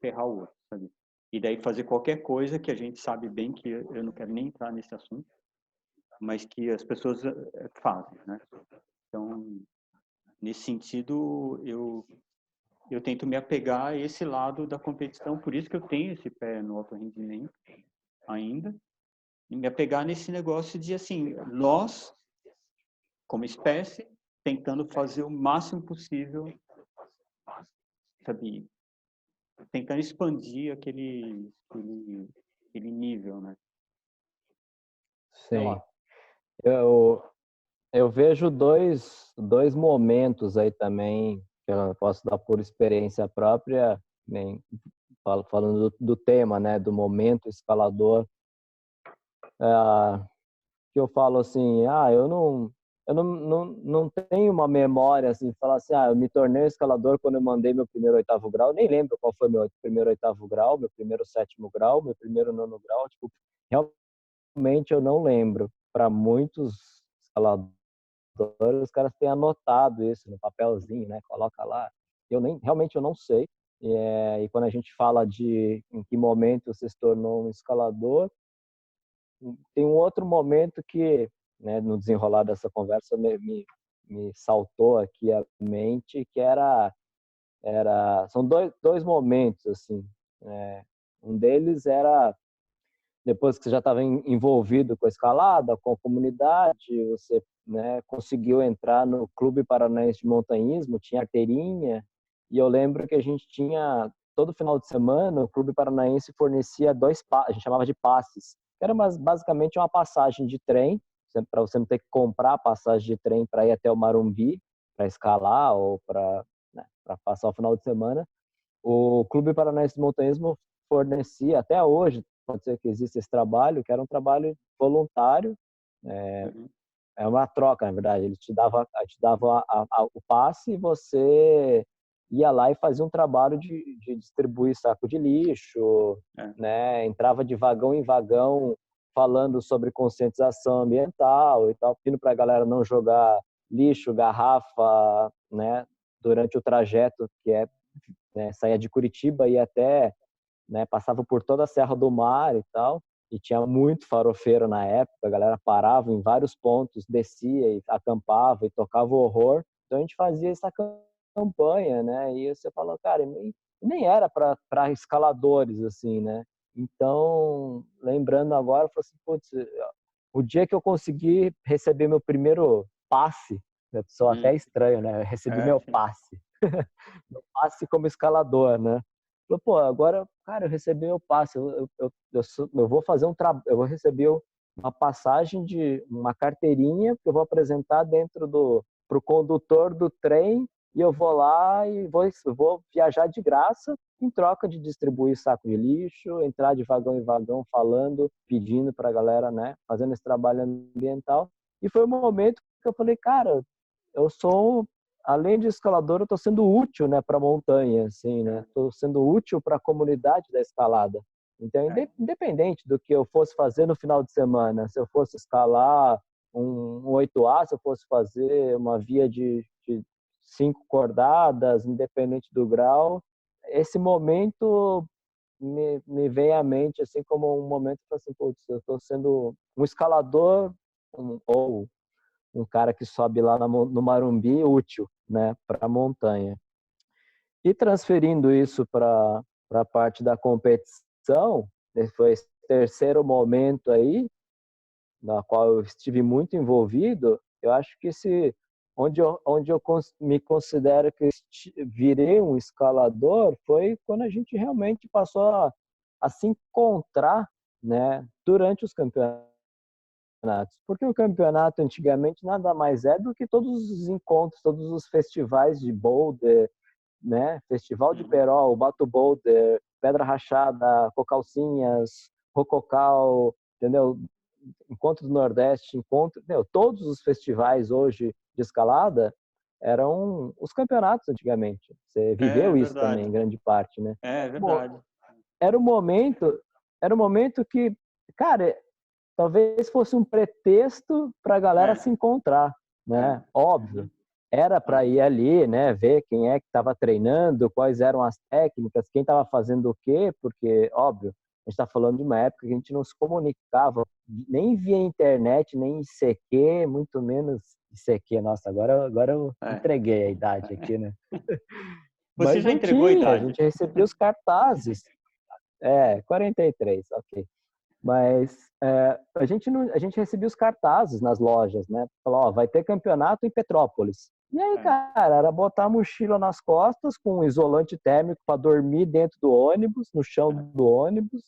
S2: ferrar o outro, sabe? E daí fazer qualquer coisa que a gente sabe bem que eu não quero nem entrar nesse assunto, mas que as pessoas eh, fazem, né? Então, nesse sentido, eu eu tento me apegar a esse lado da competição, por isso que eu tenho esse pé no alto rendimento ainda, e me apegar nesse negócio de assim, nós como espécie tentando fazer o máximo possível, sabe, tentando expandir aquele aquele, aquele nível, né?
S1: Sim. Eu, eu vejo dois, dois momentos aí também, que eu posso dar por experiência própria, nem, falando do, do tema, né, do momento escalador, é, que eu falo assim, ah, eu não, eu não, não, não tenho uma memória assim, falar assim, ah, eu me tornei escalador quando eu mandei meu primeiro oitavo grau, nem lembro qual foi meu primeiro oitavo grau, meu primeiro sétimo grau, meu primeiro nono grau, tipo, realmente eu não lembro para muitos escaladores, os caras têm anotado isso no papelzinho, né? Coloca lá. Eu nem, realmente eu não sei. E, é, e quando a gente fala de em que momento você se tornou um escalador, tem um outro momento que, né, no desenrolar dessa conversa, me, me, me saltou aqui a mente, que era, era são dois, dois momentos assim. Né? Um deles era depois que você já estava envolvido com a escalada, com a comunidade, você né, conseguiu entrar no Clube Paranaense de Montanhismo, tinha arteirinha, e eu lembro que a gente tinha, todo final de semana, o Clube Paranaense fornecia dois, a gente chamava de passes, que era basicamente uma passagem de trem, para você não ter que comprar a passagem de trem para ir até o Marumbi, para escalar ou para né, passar o final de semana. O Clube Paranaense de Montanhismo fornecia, até hoje, pode ser que exista esse trabalho, que era um trabalho voluntário, é, uhum. é uma troca, na verdade. Ele te dava, te dava a, a, o passe e você ia lá e fazia um trabalho de, de distribuir saco de lixo, é. né? Entrava de vagão em vagão falando sobre conscientização ambiental e tal, pedindo para a galera não jogar lixo, garrafa, né? Durante o trajeto que é né, saía de Curitiba e até né, passava por toda a Serra do Mar e tal e tinha muito farofeiro na época, a galera parava em vários pontos, descia e acampava e tocava o horror. Então a gente fazia essa campanha, né? E você falou, cara, nem, era para escaladores, assim, né? Então, lembrando agora, eu falei assim, putz, o dia que eu consegui receber meu primeiro passe, eu sou hum. até estranho, né? Eu recebi é, meu passe. meu passe como escalador, né? Falei, pô, agora, cara, eu recebi meu passe, eu, eu, eu, eu, vou fazer um trabalho, eu vou receber uma passagem de uma carteirinha que eu vou apresentar dentro do pro condutor do trem e eu vou lá e vou, vou viajar de graça em troca de distribuir saco de lixo, entrar de vagão em vagão falando, pedindo para a galera, né, fazendo esse trabalho ambiental. E foi um momento que eu falei, cara, eu sou além de escalador, eu estou sendo útil, né, para a montanha, assim, né? Estou sendo útil para a comunidade da escalada. Então, independente do que eu fosse fazer no final de semana, se eu fosse escalar um, um 8A, se eu fosse fazer uma via de, de cinco cordadas, independente do grau, esse momento me, me vem à mente assim como um momento que assim, putz, eu estou sendo um escalador um, ou um cara que sobe lá no Marumbi útil, né, para a montanha. E transferindo isso para a parte da competição, foi esse terceiro momento aí, na qual eu estive muito envolvido, eu acho que se onde eu, onde eu me considero que virei um escalador foi quando a gente realmente passou a, a se encontrar né, durante os campeonatos campeonatos. Porque o campeonato antigamente nada mais é do que todos os encontros, todos os festivais de boulder, né? Festival de uhum. Perol, Bato Boulder, Pedra Rachada, Cocalcinhas, Rococal, entendeu? Encontro do Nordeste, encontro, entendeu? todos os festivais hoje de escalada eram os campeonatos antigamente. Você viveu é, isso também, em grande parte, né?
S2: É, é verdade. Bom,
S1: era o momento, era o momento que, cara, talvez fosse um pretexto para a galera é. se encontrar, né? Óbvio. Era para ir ali, né, ver quem é que estava treinando, quais eram as técnicas, quem estava fazendo o quê, porque, óbvio, a gente está falando de uma época que a gente não se comunicava nem via internet, nem ICQ, muito menos ICQ. Nossa, agora, agora eu é. entreguei a idade aqui, né?
S2: Você Mas já entregou
S1: tinha,
S2: a idade?
S1: A gente recebia os cartazes. É, 43, ok. Mas é, a, gente não, a gente recebia os cartazes nas lojas, né? Falou, ó, vai ter campeonato em Petrópolis. E aí, é. cara, era botar a mochila nas costas com um isolante térmico para dormir dentro do ônibus, no chão é. do ônibus,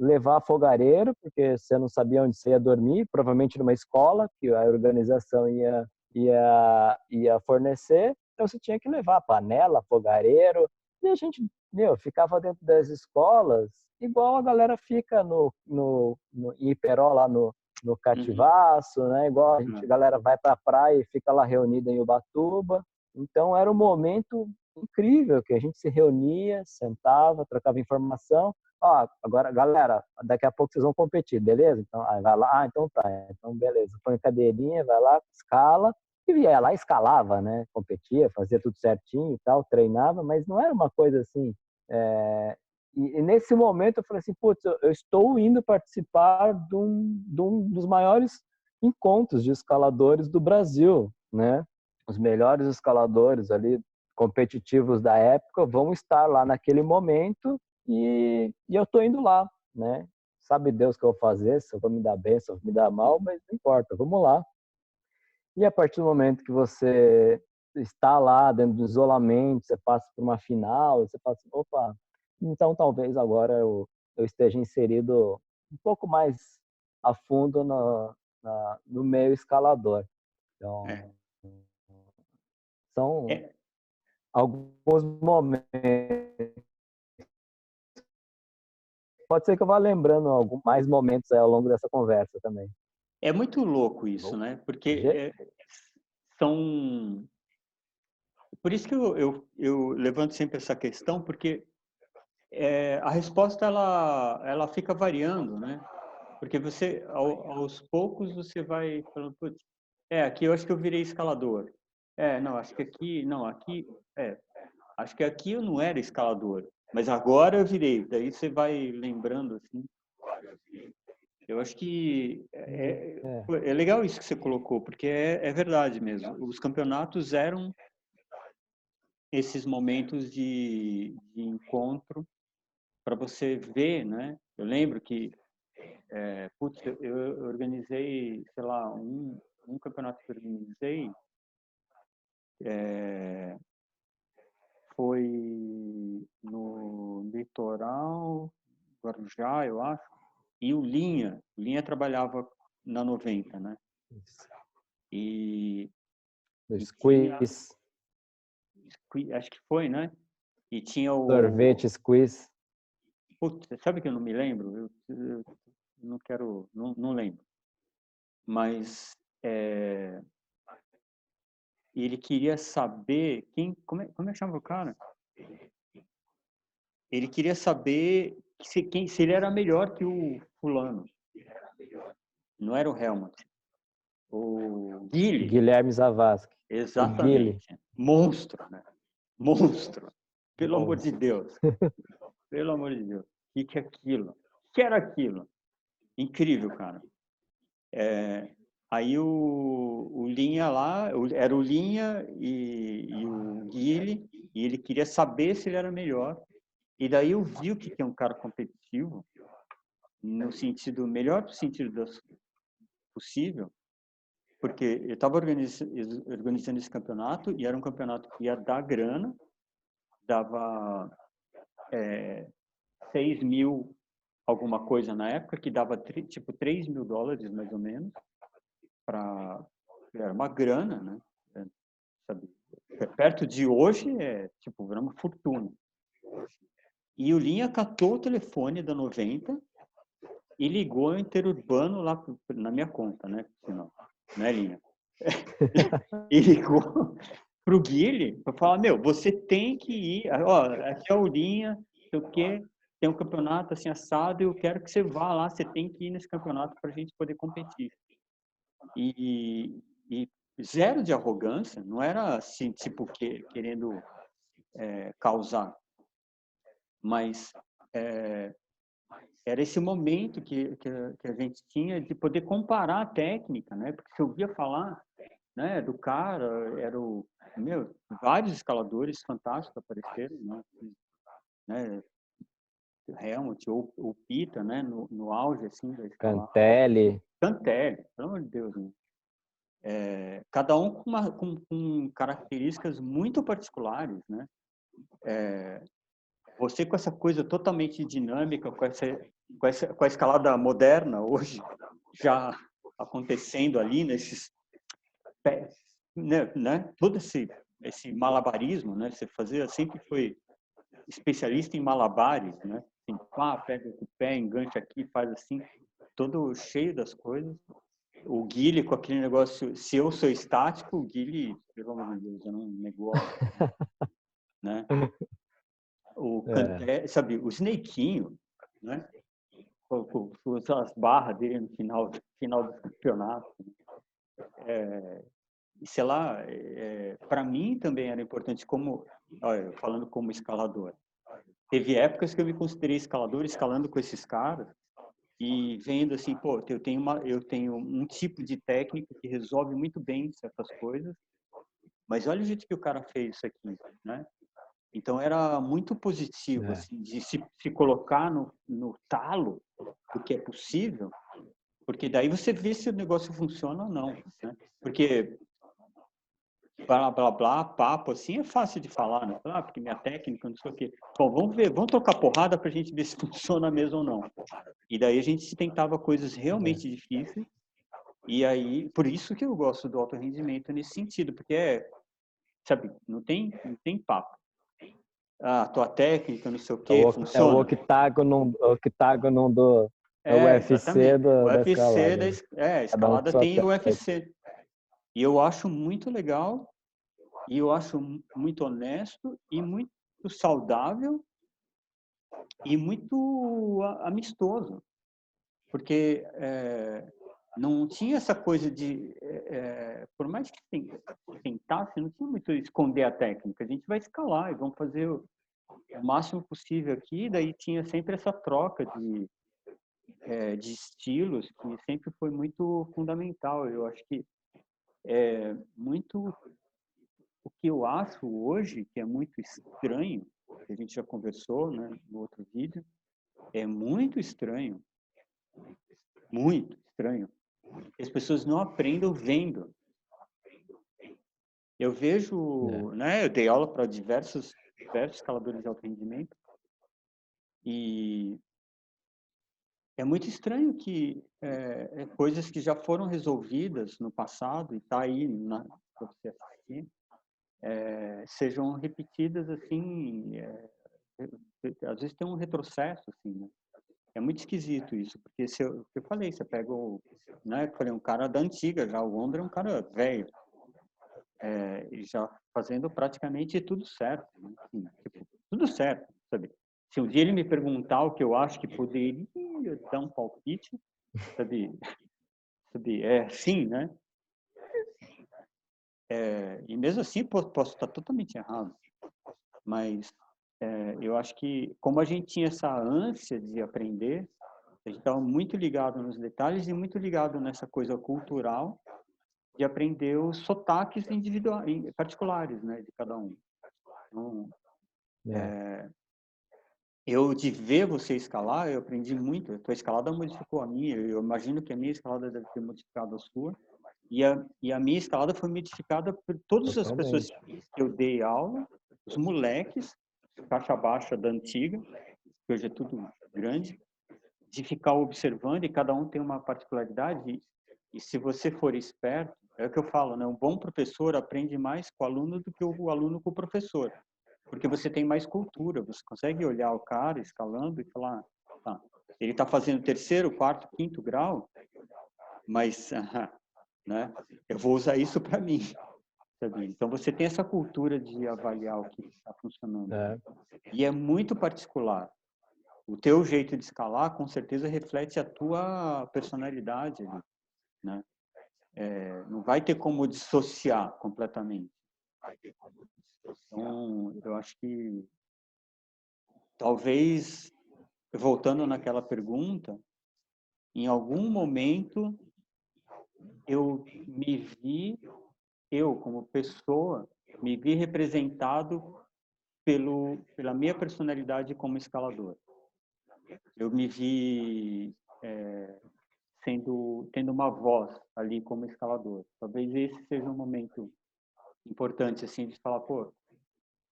S1: levar fogareiro, porque você não sabia onde você ia dormir, provavelmente numa escola que a organização ia, ia, ia fornecer. Então você tinha que levar panela, fogareiro. E a gente, meu, ficava dentro das escolas igual a galera fica no, no, no em Iperó, lá no, no Cativaço, né? Igual a, gente, a galera vai para a praia e fica lá reunida em Ubatuba. Então era um momento incrível que a gente se reunia, sentava, trocava informação. Ó, agora, galera, daqui a pouco vocês vão competir, beleza? Então, aí vai lá, ah, então tá, então beleza. Põe cadeirinha, vai lá, escala, e ia lá, escalava, né? Competia, fazia tudo certinho e tal, treinava, mas não era uma coisa assim é, e, nesse momento eu falei assim, putz, eu, estou indo participar de um, de um, dos maiores encontros de escaladores do Brasil, né? Os melhores escaladores ali competitivos da época vão estar lá naquele momento e, e eu estou indo lá, né? Sabe Deus o que eu vou fazer, se eu vou me dar bem, se eu vou me dar mal, mas não importa, vamos lá. E a partir do momento que você está lá dentro do isolamento, você passa por uma final, você assim, opa, então, talvez agora eu, eu esteja inserido um pouco mais a fundo no, na, no meio escalador. Então, é. são é. alguns momentos. Pode ser que eu vá lembrando alguns mais momentos ao longo dessa conversa também.
S2: É muito louco isso, né? Porque é, são por isso que eu, eu, eu levanto sempre essa questão, porque é, a resposta ela, ela fica variando, né? Porque você, ao, aos poucos, você vai falando, putz, é, aqui eu acho que eu virei escalador. É, não, acho que aqui, não, aqui, é, acho que aqui eu não era escalador, mas agora eu virei. Daí você vai lembrando, assim. Eu acho que é, é, é legal isso que você colocou, porque é, é verdade mesmo. Os campeonatos eram esses momentos de, de encontro para você ver, né? Eu lembro que, é, putz, eu, eu, organizei, sei lá, um, um campeonato que eu organizei é, foi no litoral Guarujá, eu acho, e o Linha, o Linha trabalhava na 90, né? E...
S1: Squeeze.
S2: Acho que foi, né? E tinha o...
S1: Sorvete, squeeze.
S2: Putz, sabe que eu não me lembro? Eu, eu não quero, não, não lembro. Mas é, ele queria saber quem, como é, como é que chama o cara? Ele queria saber se, quem, se ele era melhor que o fulano. Não era o Helmut. O Guilherme.
S1: Guilherme Zavascki.
S2: Exatamente. Monstro, né? Monstro. Pelo amor de Deus. Pelo amor de Deus. O que, é aquilo? O que era aquilo? Incrível, cara. É, aí o, o Linha lá, era o Linha e, e o Guile, e ele queria saber se ele era melhor. E daí eu vi o que é um cara competitivo, no sentido melhor do sentido das, possível, porque eu estava organizando esse campeonato e era um campeonato que ia dar grana, dava é, 6 mil alguma coisa na época, que dava tipo 3 mil dólares, mais ou menos, para era uma grana, né? É, sabe? Perto de hoje é tipo era uma fortuna. E o Linha catou o telefone da 90 e ligou o interurbano lá na minha conta, né? Senão, né, Linha? e ligou pro Guilherme para falar, meu, você tem que ir, ó, aqui é o Linha, sei o quê, tem um campeonato assim assado eu quero que você vá lá, você tem que ir nesse campeonato para a gente poder competir. E, e, zero de arrogância, não era assim, tipo, que, querendo é, causar, mas é, era esse momento que, que, que, a gente tinha de poder comparar a técnica, né? Porque se eu ouvia falar né, do cara, era o, meu, vários escaladores fantásticos apareceram, né? né Helmut ou, ou Pita, né, no, no auge assim da
S1: escalada. Cantelli.
S2: Cantelli, pelo amor de Deus. Né? É, cada um com, uma, com, com, características muito particulares, né? É, você com essa coisa totalmente dinâmica, com essa, com essa com a escalada moderna hoje já acontecendo ali nesses né, né, todo esse esse malabarismo, né? Você fazia sempre foi especialista em malabares, né? Assim, pá, pega o pé, engancha aqui, faz assim, todo cheio das coisas. O Guile com aquele negócio, se eu sou estático, o Guile, pelo amor de Deus, é um negócio, né? O é. sabe, o Snakeinho, né? Com, com, com as barras dele no final, final do campeonato. É, sei lá, é, para mim também era importante como, olha, falando como escalador. Teve épocas que eu me considerei escalador, escalando com esses caras e vendo assim, pô, eu tenho uma, eu tenho um tipo de técnica que resolve muito bem certas coisas, mas olha o jeito que o cara fez isso aqui, né? Então era muito positivo é. assim, de se, se colocar no, no talo do que é possível, porque daí você vê se o negócio funciona ou não, né? Porque blá, blá, blá, papo, assim, é fácil de falar, né? Ah, porque minha técnica, não sei o quê. Bom, vamos ver, vamos trocar porrada para a gente ver se funciona mesmo ou não. E daí a gente tentava coisas realmente difíceis, e aí, por isso que eu gosto do alto rendimento nesse sentido, porque é, sabe, não tem, não tem papo. Ah, tua técnica, não sei o quê, é o, funciona.
S1: É o octágono, octágono do é, o UFC do, o UFC da escalada. Da,
S2: é, a escalada tem o UFC. E eu acho muito legal E eu acho muito honesto e muito saudável e muito amistoso. Porque é, não tinha essa coisa de, é, por mais que tentasse, não tinha muito esconder a técnica. A gente vai escalar e vamos fazer o, o máximo possível aqui. Daí tinha sempre essa troca de, é, de estilos que sempre foi muito fundamental. Eu acho que é muito o que eu acho hoje que é muito estranho, que a gente já conversou, né, no outro vídeo, é muito estranho, muito estranho as pessoas não aprendam vendo. Eu vejo, é. né, eu dei aula para diversos, diversos escaladores de alto rendimento e é muito estranho que é, coisas que já foram resolvidas no passado e está aí para você assistir, é, sejam repetidas assim, é, às vezes tem um retrocesso assim, né? É muito esquisito isso, porque se eu, eu falei, você pega o, né, eu falei, um cara da antiga já, o Ondra é um cara velho, é, já fazendo praticamente tudo certo, né? assim, tipo, tudo certo, sabe? Se um dia ele me perguntar o que eu acho que poderia dar um palpite, sabe? sabe? É sim, né? É, e mesmo assim posso, posso estar totalmente errado, mas é, eu acho que, como a gente tinha essa ânsia de aprender, a gente estava muito ligado nos detalhes e muito ligado nessa coisa cultural de aprender os sotaques individuais, particulares, né, de cada um. Então, é. É, eu de ver você escalar, eu aprendi muito. A tua escalada modificou a minha. Eu imagino que a minha escalada deve ter modificado a sua. E a, e a minha escalada foi modificada por todas as pessoas que eu dei aula, os moleques, caixa baixa da antiga, que hoje é tudo grande, de ficar observando e cada um tem uma particularidade. E, e se você for esperto, é o que eu falo, né? Um bom professor aprende mais com o aluno do que o aluno com o professor, porque você tem mais cultura, você consegue olhar o cara escalando e falar, tá, ele está fazendo terceiro, quarto, quinto grau, mas, né? Eu vou usar isso para mim. Sabe? Então você tem essa cultura de avaliar o que está funcionando. É. E é muito particular. O teu jeito de escalar, com certeza, reflete a tua personalidade, né? É, não vai ter como dissociar completamente. Então, eu acho que talvez voltando naquela pergunta, em algum momento eu me vi eu, como pessoa, me vi representado pelo, pela minha personalidade como escalador. Eu me vi é, sendo tendo uma voz ali como escalador. Talvez esse seja um momento importante assim de falar, pô,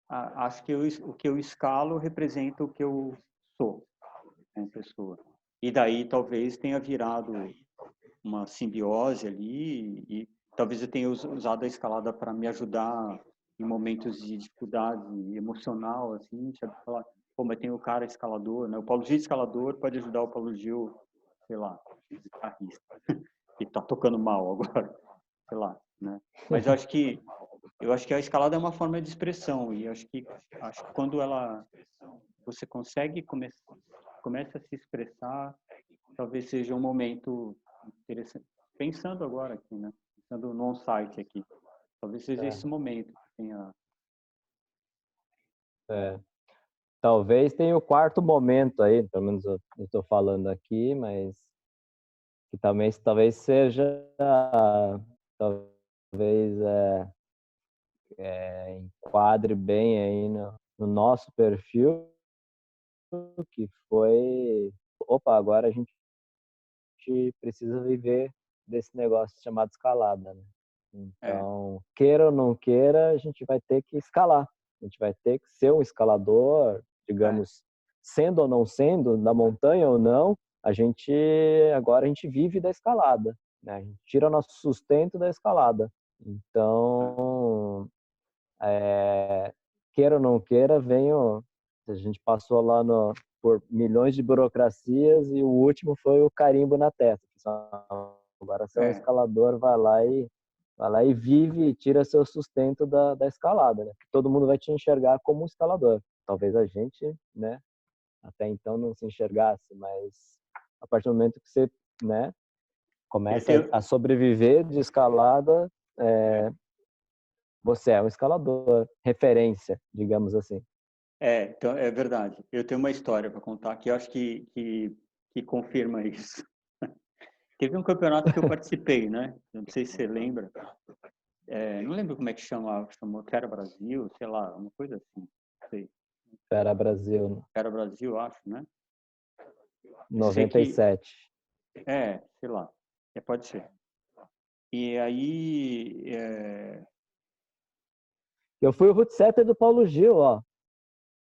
S2: acho que eu, o que eu escalo representa o que eu sou como pessoa. E daí talvez tenha virado uma simbiose ali e talvez eu tenha usado a escalada para me ajudar em momentos de dificuldade emocional, assim, sabe? Falar, pô, mas tem o cara escalador, né? O Paulo Gil escalador pode ajudar o Paulo Gil, sei lá, guitarrista, que tá tocando mal agora, sei lá, né? Mas eu acho que eu acho que a escalada é uma forma de expressão e acho que acho que quando ela você consegue começar começa a se expressar, talvez seja um momento interessante. Pensando agora aqui, né? pensando no on-site aqui. Talvez seja é. esse momento que tenha.
S1: É. Talvez tenha o quarto momento aí, pelo menos eu estou falando aqui, mas que também talvez seja talvez é, é, enquadre bem aí no, no nosso perfil que foi opa agora a gente precisa viver desse negócio chamado escalada, né? É. Então, é. queira ou não queira, a gente vai ter que escalar. A gente vai ter que ser um escalador, digamos, é. sendo ou não sendo, na montanha ou não, a gente agora a gente vive da escalada, né? A gente tira nosso sustento da escalada. Então, é, queira ou não queira, venho. A gente passou lá no, por milhões de burocracias e o último foi o carimbo na testa. Agora, se é um escalador, vai lá e vai lá e vive e tira seu sustento da, da escalada, né? Todo mundo vai te enxergar como um escalador. Talvez a gente, né, até então não se enxergasse, mas a partir do momento que você, né, começa a sobreviver de escalada, é, você é um escalador, referência, digamos assim.
S2: É, então, é verdade. Eu tenho uma história para contar que eu acho que, que, que confirma isso. Teve um campeonato que eu participei, né? Não sei se você lembra. É, não lembro como é que chamava, chamou Quero Brasil, sei lá, uma coisa assim. Sei.
S1: Era Brasil. Né?
S2: Era Brasil, acho, né?
S1: 97.
S2: Que, é, sei lá. É, pode ser. E aí. É...
S1: Eu fui o root setter do Paulo Gil, ó.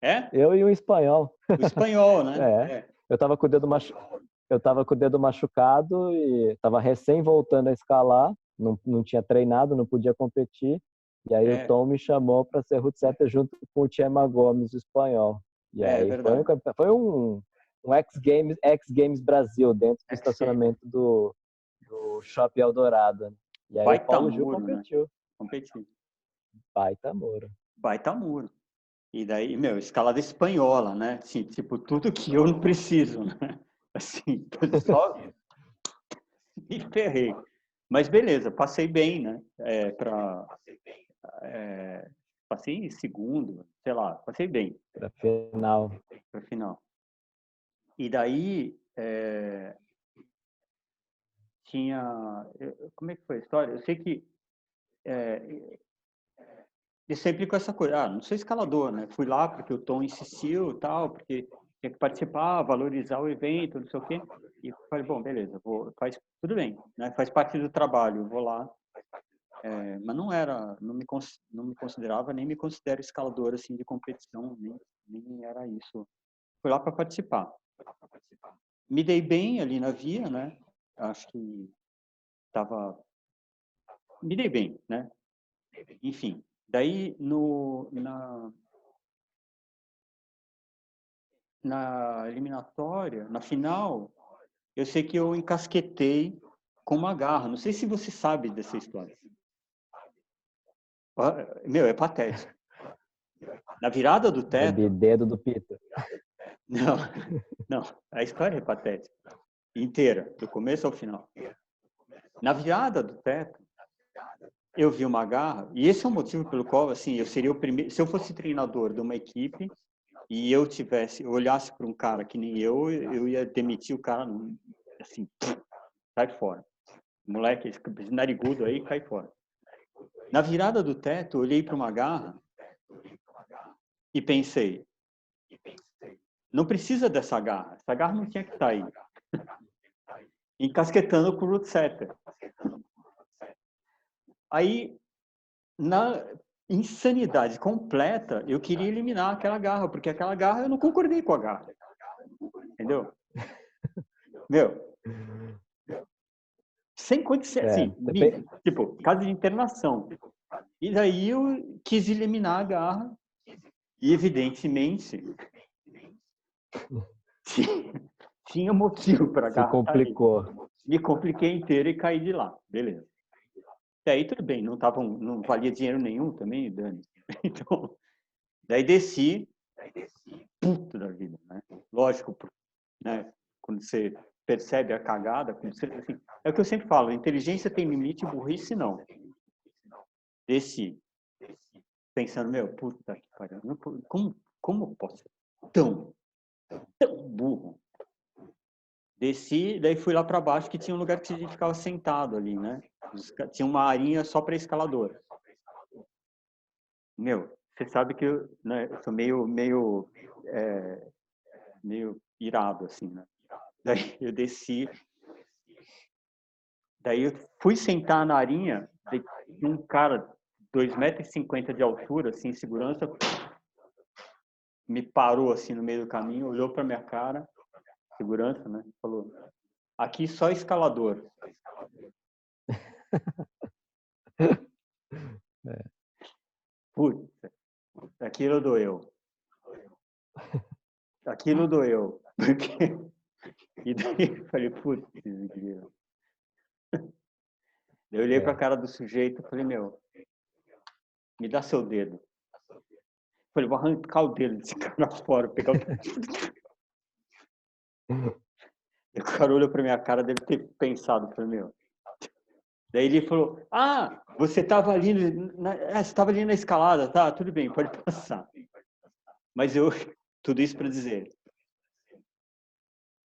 S2: É?
S1: Eu e um espanhol.
S2: O espanhol, né?
S1: é. é. Eu tava com o dedo machucado. Eu tava com o dedo machucado e tava recém voltando a escalar, não, não tinha treinado, não podia competir. E aí é. o Tom me chamou para ser root setter junto com o Tiema Gomes, o espanhol. E é, aí foi um, foi um, um X Games, X Games Brasil dentro do estacionamento do, do Shopping Eldorado. E aí Baita o Paulo Gil né? competiu. Né?
S2: Competiu.
S1: Baita muro.
S2: Baita muro. E daí, meu, escalada espanhola, né? Assim, tipo, tudo que eu não preciso, né? Assim, só me ferrei. Mas beleza, passei bem, né? É, pra, é, passei em segundo, sei lá, passei bem.
S1: Para final.
S2: Para final. E daí, é, tinha... Como é que foi a história? Eu sei que é, e sempre com essa coisa, ah, não sou escalador, né? Fui lá porque o Tom insistiu tal, porque tinha que participar, valorizar o evento, não sei o quê. E falei, bom, beleza, vou, faz tudo bem, né? Faz parte do trabalho, vou lá. É, mas não era, não me, não me considerava, nem me considero escalador assim de competição, nem, nem era isso. Fui lá para participar. Me dei bem ali na via, né? Acho que estava, me dei bem, né? Enfim, Daí, no, na, na eliminatória, na final, eu sei que eu encasquetei com uma garra. Não sei se você sabe dessa história. Meu, é patético. Na virada do teto...
S1: É dedo do Peter.
S2: Não, não. A história é patética. Inteira, do começo ao final. Na virada do teto, eu vi uma garra, e esse é o motivo pelo qual, assim, eu seria o primeiro, se eu fosse treinador de uma equipe e eu tivesse, eu olhasse para um cara que nem eu, eu ia demitir o cara, assim, sai fora. Moleque, esse narigudo aí, cai fora. Na virada do teto, eu olhei para uma garra e pensei, não precisa dessa garra, essa garra não tinha que estar tá aí. Encasquetando com o root setter. Aí, na insanidade completa, eu queria eliminar aquela garra, porque aquela garra eu não concordei com a garra. Entendeu? Meu. Sem condição, é, assim, depende... tipo, caso de internação. E daí eu quis eliminar a garra e, evidentemente, tinha motivo para a garra.
S1: Se complicou.
S2: Me compliquei inteiro e caí de lá. Beleza. Daí tudo bem, não, tava, não valia dinheiro nenhum também, Dani. Então, daí desci, puto da vida, né? Lógico, né? Quando você percebe a cagada, você, assim, é o que eu sempre falo, inteligência tem limite, burrice não. Desci, pensando, meu, puta que pariu, como, como posso ser tão, tão burro? Desci, daí fui lá para baixo que tinha um lugar que a gente ficava sentado ali, né? Tinha uma arinha só para escalador. Meu, você sabe que eu, né, eu sou meio, meio, é, meio irado, assim, né? Daí eu desci, daí eu fui sentar na arinha, um cara, 2,50 metros de altura, assim, segurança, me parou, assim, no meio do caminho, olhou para minha cara, segurança, né? Falou, aqui só escalador. é. Putz, aquilo doeu. Aquilo doeu. Porque... E daí eu falei, putz, Eu olhei é. para a cara do sujeito e falei, meu, me dá seu dedo. Falei, vou arrancar o dedo desse cara fora, pegar o... o cara olhou para minha cara, deve ter pensado, falei, meu. Daí ele falou, ah, você estava ali, na, é, você estava ali na escalada, tá? Tudo bem, pode passar. Mas eu, tudo isso para dizer,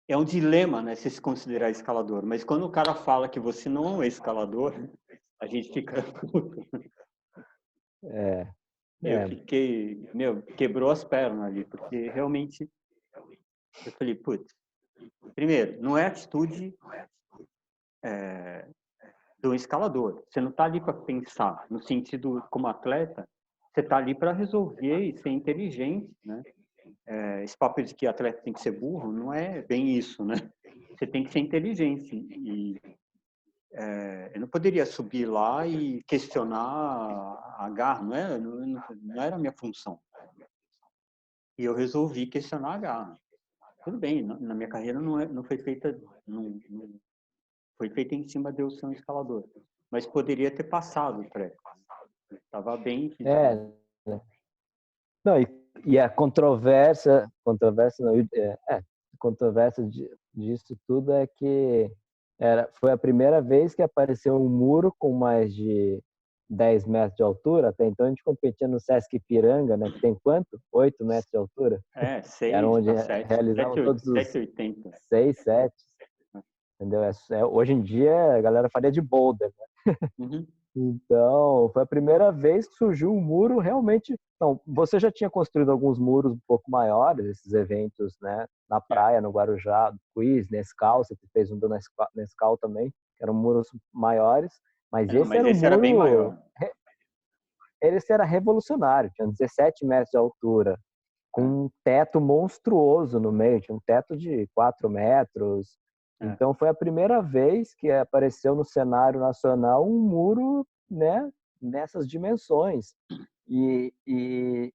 S2: é um dilema, né, se se considerar escalador. Mas quando o cara fala que você não é escalador, a gente fica puto.
S1: É.
S2: Eu é. fiquei, meu, quebrou as pernas ali, porque realmente eu falei, putz, primeiro, não é atitude é, do escalador. Você não está ali para pensar, no sentido como atleta, você está ali para resolver e ser inteligente, né? é, esse papo de que atleta tem que ser burro não é bem isso, né? Você tem que ser inteligente e é, eu não poderia subir lá e questionar a garra, não, é, não, não era a minha função. E eu resolvi questionar a garra. Tudo bem, na minha carreira não, é, não foi feita, não, não, foi feita em cima de eu ser um escalador, mas poderia ter passado o treco. Estava bem.
S1: É. Né? Não, e e a controvérsia, controvérsia, não, é, é controvérsia disso tudo é que era, foi a primeira vez que apareceu um muro com mais de 10 metros de altura. Até então a gente competia no Sesc Piranga, né? Que tem quanto? 8 metros de altura?
S2: É, 6.
S1: Era onde realizavam todos os
S2: 780.
S1: 6, 7. Entendeu? É, é, hoje em dia a galera faria de boulder, né? Uhum. Então, foi a primeira vez que surgiu um muro realmente. Não, você já tinha construído alguns muros um pouco maiores, esses eventos, né? Na é. praia, no Guarujá, Quiz, Nescau, você fez um do Nescau também, que eram muros maiores, mas é, esse, mas era, esse um era bem maior. Esse era revolucionário, tinha 17 metros de altura, com um teto monstruoso no meio, tinha um teto de 4 metros, é. Então foi a primeira vez que apareceu no cenário nacional um muro, né, nessas dimensões. E, e,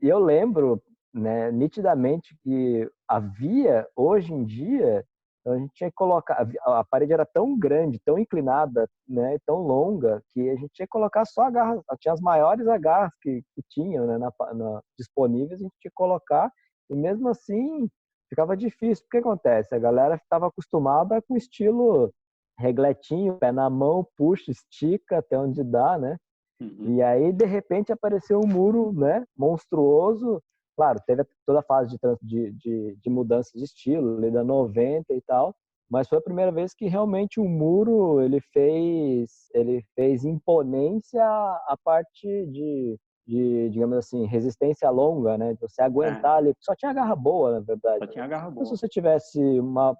S1: e eu lembro, né, nitidamente que havia hoje em dia então a gente tinha que colocar a parede era tão grande, tão inclinada, né, tão longa que a gente tinha que colocar só agarras, tinha as maiores agarras que, que tinham né, na, na, disponíveis, a gente tinha que colocar e mesmo assim ficava difícil. O que acontece? A galera estava acostumada com estilo regletinho, pé na mão, puxa, estica até onde dá, né? Uhum. E aí, de repente, apareceu um muro né, monstruoso. Claro, teve toda a fase de, de, de, de mudança de estilo, ali da 90 e tal, mas foi a primeira vez que realmente o muro ele fez ele fez imponência à parte de de, digamos assim, resistência longa, né? Você aguentar é. ali. Só tinha garra boa, na verdade.
S2: Só tinha garra boa.
S1: se você tivesse uma.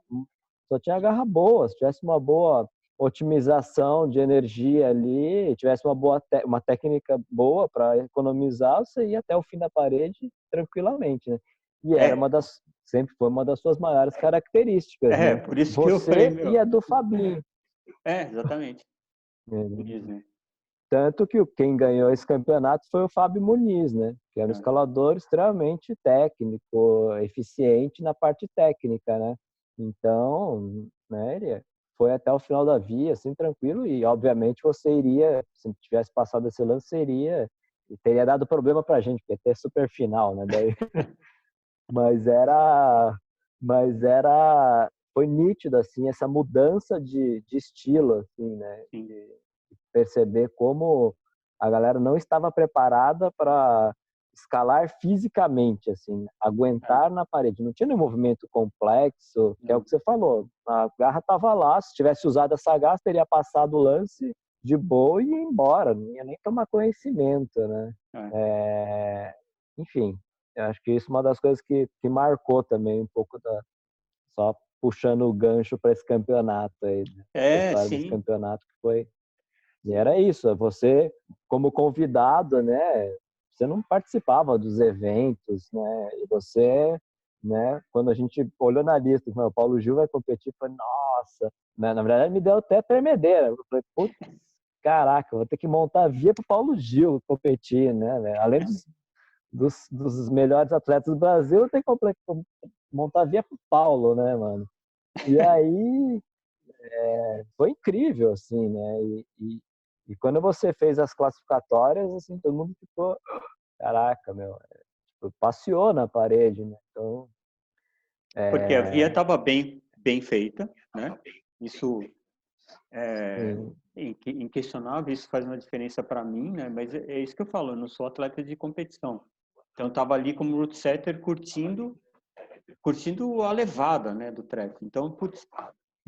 S1: Só tinha garra boa, se tivesse uma boa otimização de energia ali, tivesse uma boa uma técnica boa para economizar, você ia até o fim da parede tranquilamente, né? E era é. uma das sempre foi uma das suas maiores características.
S2: É,
S1: né?
S2: por isso
S1: você
S2: que eu falei, meu...
S1: e a do Fabinho.
S2: É, exatamente. É.
S1: Né? Tanto que quem ganhou esse campeonato foi o Fábio Muniz, né? Que era um é. escalador extremamente técnico, eficiente na parte técnica, né? Então, né, ele foi até o final da via, assim, tranquilo, e obviamente você iria, se tivesse passado esse lance, seria, teria dado problema pra gente, porque ia ter super final, né? Daí, mas era, mas era, foi nítido, assim, essa mudança de, de estilo, assim, né? De, perceber como a galera não estava preparada para escalar fisicamente, assim, aguentar na parede. Não tinha nenhum movimento complexo, que é o que você falou. A garra estava lá, se tivesse usado essa garra, teria passado o lance de boa e ia embora, não ia nem tomar conhecimento, né? É. É... enfim, acho que isso é uma das coisas que, que marcou também um pouco da... Só puxando o gancho para esse campeonato aí. Né?
S2: É, sim.
S1: Esse campeonato que foi e era isso, você como convidado, né, você não participava dos eventos, né, e você, né, quando a gente olhou na lista, o Paulo Gil vai competir, foi nossa, né, na verdade me deu até tremedeira, eu falei, putz, caraca, vou ter que montar via para o Paulo Gil competir, né, além dos, dos, dos, melhores atletas do Brasil, eu tenho que montar via para o Paulo, né, mano. E aí é, foi incrível, assim, né? E, e, e, quando você fez as classificatórias, assim, todo mundo ficou, caraca, meu, tipo, passeou na parede, né? Então,
S2: é... Porque a via estava bem, bem feita, né? Isso é, inquestionável, isso faz uma diferença para mim, né? Mas é, é isso que eu falo, eu não sou atleta de competição. Então, estava ali como root setter curtindo curtindo a levada né, do treco. Então, putz,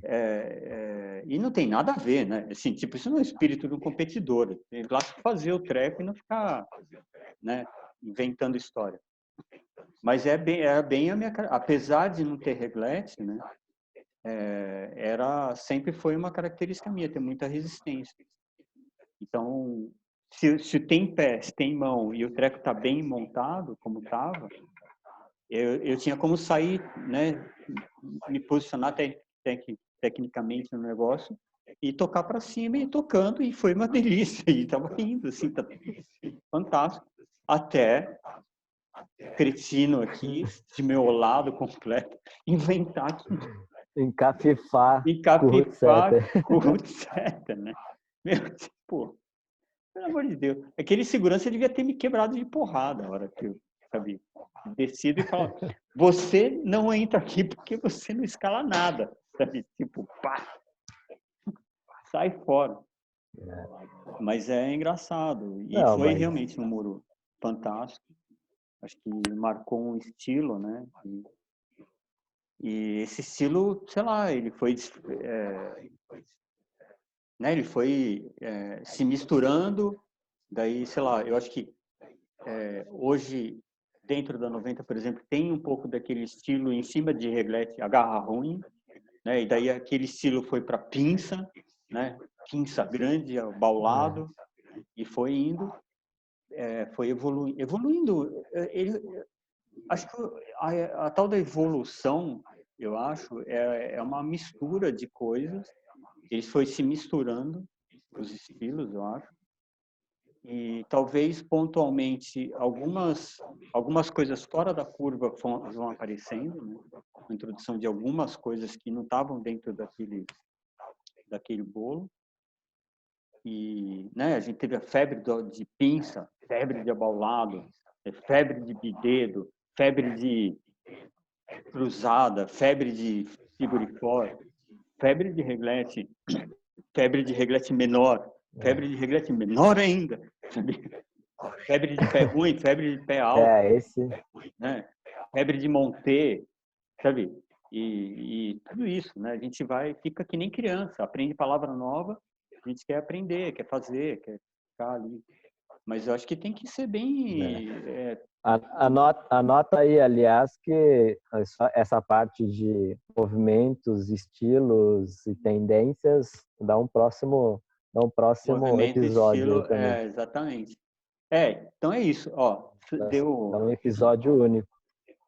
S2: é, é, e não tem nada a ver, né? Assim, tipo, isso não é o espírito do competidor. Tem lá fazer o treco e não ficar né, inventando história. Mas é bem, é bem a minha... Apesar de não ter reglete, né? É, era, sempre foi uma característica minha, ter muita resistência. Então, se, se tem pé, se tem mão e o treco está bem montado, como estava, eu, eu tinha como sair, né, me posicionar te, tec, tecnicamente no negócio e tocar para cima e tocando e foi uma delícia e estava indo assim, tá fantástico. Até cretino aqui de meu lado completo inventar que
S1: encafifar
S2: encafifar com o né? Meu, tipo, pelo amor de Deus, aquele segurança devia ter me quebrado de porrada a hora que eu sabe? Decido e falo, você não entra aqui porque você não escala nada, sabe? Tipo, pá, sai fora. Mas é engraçado. E não, foi mas... realmente um muro fantástico. Acho que marcou um estilo, né? E, e esse estilo, sei lá, ele foi, é, né? Ele foi é, se misturando. Daí, sei lá, eu acho que é, hoje dentro da 90, por exemplo, tem um pouco daquele estilo em cima de reglete, a garra ruim, né? E daí aquele estilo foi para pinça, né? Pinça grande, baulado, e foi indo, é, foi evoluindo. Evoluindo, é, ele, acho que a, a, tal da evolução, eu acho, é, é uma mistura de coisas. Ele foi se misturando, os estilos, eu acho e talvez pontualmente algumas algumas coisas fora da curva vão aparecendo, né? a introdução de algumas coisas que não estavam dentro daquele daquele bolo e né a gente teve a febre de pinça, febre de abaulado, febre de bidedo, febre de cruzada, febre de figurifor, febre de reglete, febre de reglete menor, Febre de reglete menor ainda. Febre de pé ruim, febre de pé alto.
S1: É, esse.
S2: Né? Febre de monter, sabe? E, e, tudo isso, né? A gente vai, fica que nem criança, aprende palavra nova, a gente quer aprender, quer fazer, quer ficar ali. Mas eu acho que tem que ser bem. É. É...
S1: Anota, anota aí, aliás, que essa parte de movimentos, estilos e tendências dá um próximo no próximo Movimento episódio.
S2: Estilo, é, exatamente. É, então é isso. Ó, deu...
S1: É um episódio único.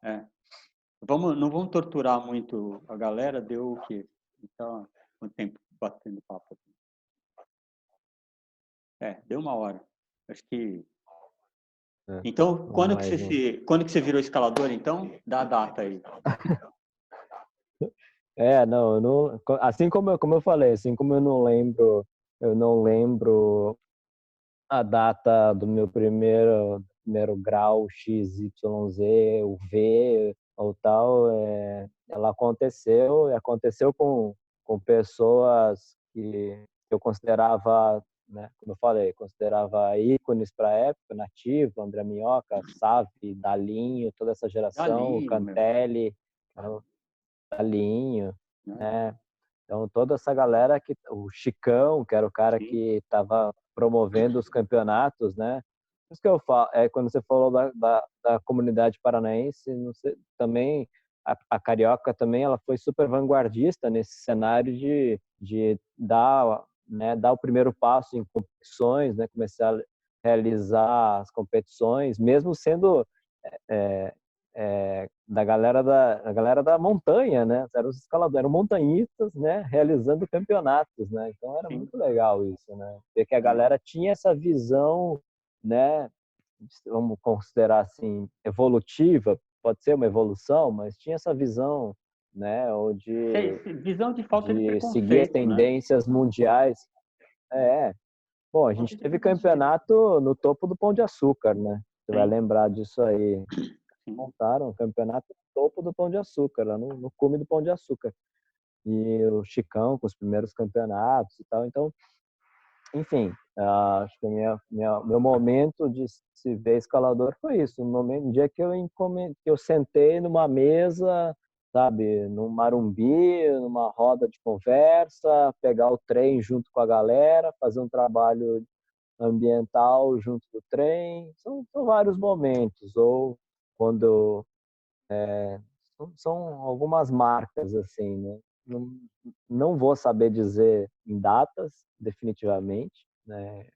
S2: É. Vamos, não vamos torturar muito a galera, deu o quê? Então, quanto tempo batendo papo aqui? É, deu uma hora. Acho que. É. Então, quando que, você um... se, quando que você virou escalador, então? Dá a data aí.
S1: é, não, não, assim como eu, como eu falei, assim como eu não lembro eu não lembro a data do meu primeiro, primeiro grau XYZ, o V ou tal. É, ela aconteceu e aconteceu com, com pessoas que eu considerava, né, como eu falei, considerava ícones para a época, Nativo, André Minhoca, Save, Dalinho, toda essa geração, Dalinho, Cantelli, meu. Dalinho, né? Então, toda essa galera que o Chicão, que era o cara Sim. que estava promovendo os campeonatos, né? Isso que eu falo, é quando você falou da, da, da comunidade paranaense, sei, também a, a, carioca também ela foi super vanguardista nesse cenário de, de dar, né, dar o primeiro passo em competições, né? Começar a realizar as competições, mesmo sendo é, é, da galera da, da galera da montanha, né? Eram os escaladores, eram montanhistas, né? Realizando campeonatos, né? Então era Sim. muito legal isso, né? Ver que a galera tinha essa visão, né? Vamos considerar assim evolutiva, pode ser uma evolução, mas tinha essa visão né? Ou de
S2: visão de falta de,
S1: de seguir
S2: né?
S1: tendências né? mundiais. É. Bom, a gente teve campeonato no topo do Pão de Açúcar, né? Você vai lembrar disso aí. Montaram um campeonato no topo do Pão de Açúcar, lá no, no cume do Pão de Açúcar. E o Chicão com os primeiros campeonatos e tal. Então, enfim, uh, acho que minha, minha, meu momento de se ver escalador foi isso. No momento, no dia que eu, encomend... eu sentei numa mesa, sabe, num marumbi, numa roda de conversa, pegar o trem junto com a galera, fazer um trabalho ambiental junto do trem. São, são vários momentos. Ou quando é, são, algumas marcas assim, né? Não, não vou saber dizer em datas, definitivamente, né?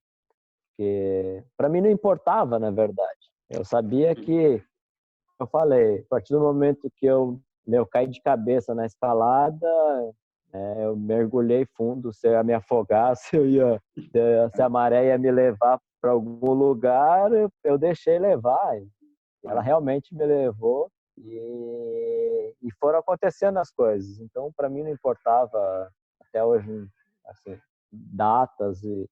S1: Porque para mim não importava, na verdade. Eu sabia que, eu falei, a partir do momento que eu, eu caí de cabeça na escalada, é, eu mergulhei fundo, se eu ia me afogar, se, eu ia, se a maré ia me levar para algum lugar, eu, eu deixei levar. Ela realmente me levou e, e foram acontecendo as coisas. Então, para mim não importava até hoje, assim, datas e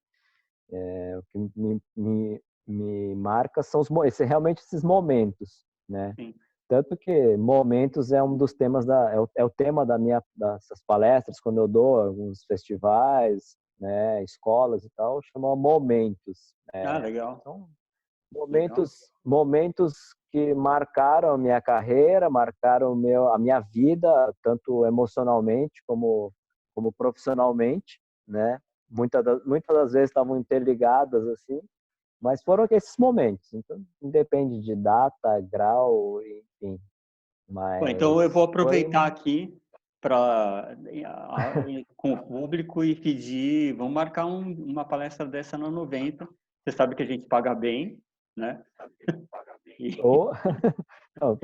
S1: é, o que me, me, me marca são os, realmente esses momentos, né? Sim. Tanto que momentos é um dos temas da é o, é o tema da minha dessas palestras quando eu dou alguns festivais, né, escolas e tal, chama momentos.
S2: Né? Ah, legal.
S1: Então, momentos legal. momentos que marcaram a minha carreira, marcaram meu, a minha vida, tanto emocionalmente como como profissionalmente, né? muitas das, muitas das vezes estavam interligadas assim, mas foram esses momentos. Então, independe de data, grau, enfim. Mas
S2: Bom, então eu vou aproveitar foi... aqui para com o público e pedir, vamos marcar um, uma palestra dessa na 90. Você sabe que a gente paga bem, né?
S1: Oh. Não,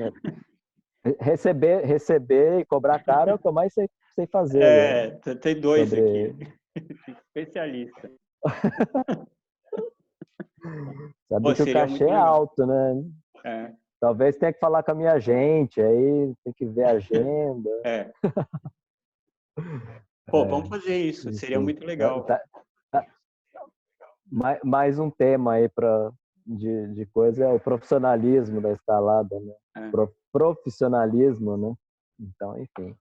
S1: receber, receber e cobrar caro é o que eu mais sei, sei fazer.
S2: É, né? tem dois Sobre... aqui. Especialista.
S1: Sabe Pô, que o cachê é alto, né? É. Talvez tenha que falar com a minha gente, aí tem que ver a agenda.
S2: É. Pô, é. vamos fazer isso, seria muito legal. Tá, tá.
S1: Mais, mais um tema aí para de, de coisa é o profissionalismo da escalada, né? É. Pro, profissionalismo, né? Então, enfim.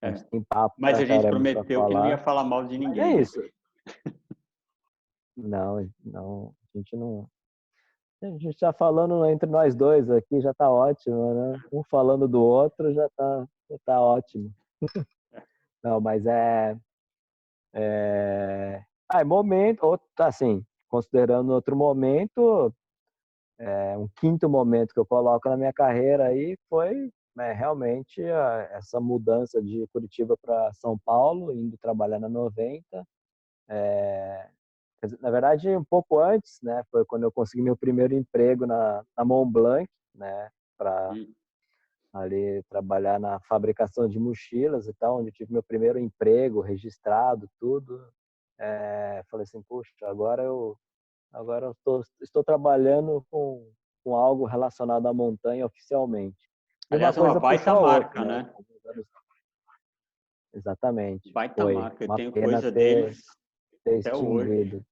S2: É. Tem papo Mas a gente prometeu que não ia falar mal de ninguém.
S1: É isso. não, não, a gente não. A gente está falando entre nós dois aqui, já está ótimo, né? Um falando do outro já está já tá ótimo. não, mas é. É, ah, é momento, outro, assim, considerando outro momento, é, um quinto momento que eu coloco na minha carreira aí foi né, realmente essa mudança de Curitiba para São Paulo, indo trabalhar na 90. É, na verdade, um pouco antes, né, foi quando eu consegui meu primeiro emprego na, na Mont Blanc, né, para hum. ali trabalhar na fabricação de mochilas e tal, onde tive meu primeiro emprego registrado, tudo. É, falei assim, puxa, agora eu agora eu tô, estou trabalhando com, com algo relacionado à montanha oficialmente.
S2: Aliás, uma, uma baita marca, outra, né? né?
S1: Exatamente.
S2: Baita Foi. marca, eu tenho coisa ter, deles ter até hoje.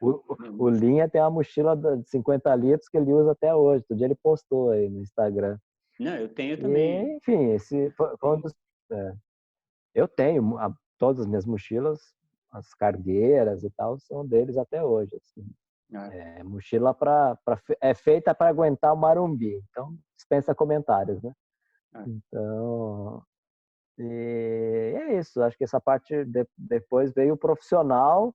S1: O, o, Linha tem uma mochila de 50 litros que ele usa até hoje. Todo dia ele postou aí no Instagram.
S2: Não, eu tenho também.
S1: E, enfim, esse foi, foi um dos, é, eu tenho a, todas as minhas mochilas, as cargueiras e tal, são deles até hoje. Assim. É. É, mochila pra, pra, é feita para aguentar o marumbi, então dispensa comentários, né? É. Então, e é isso. Acho que essa parte de, depois veio o profissional,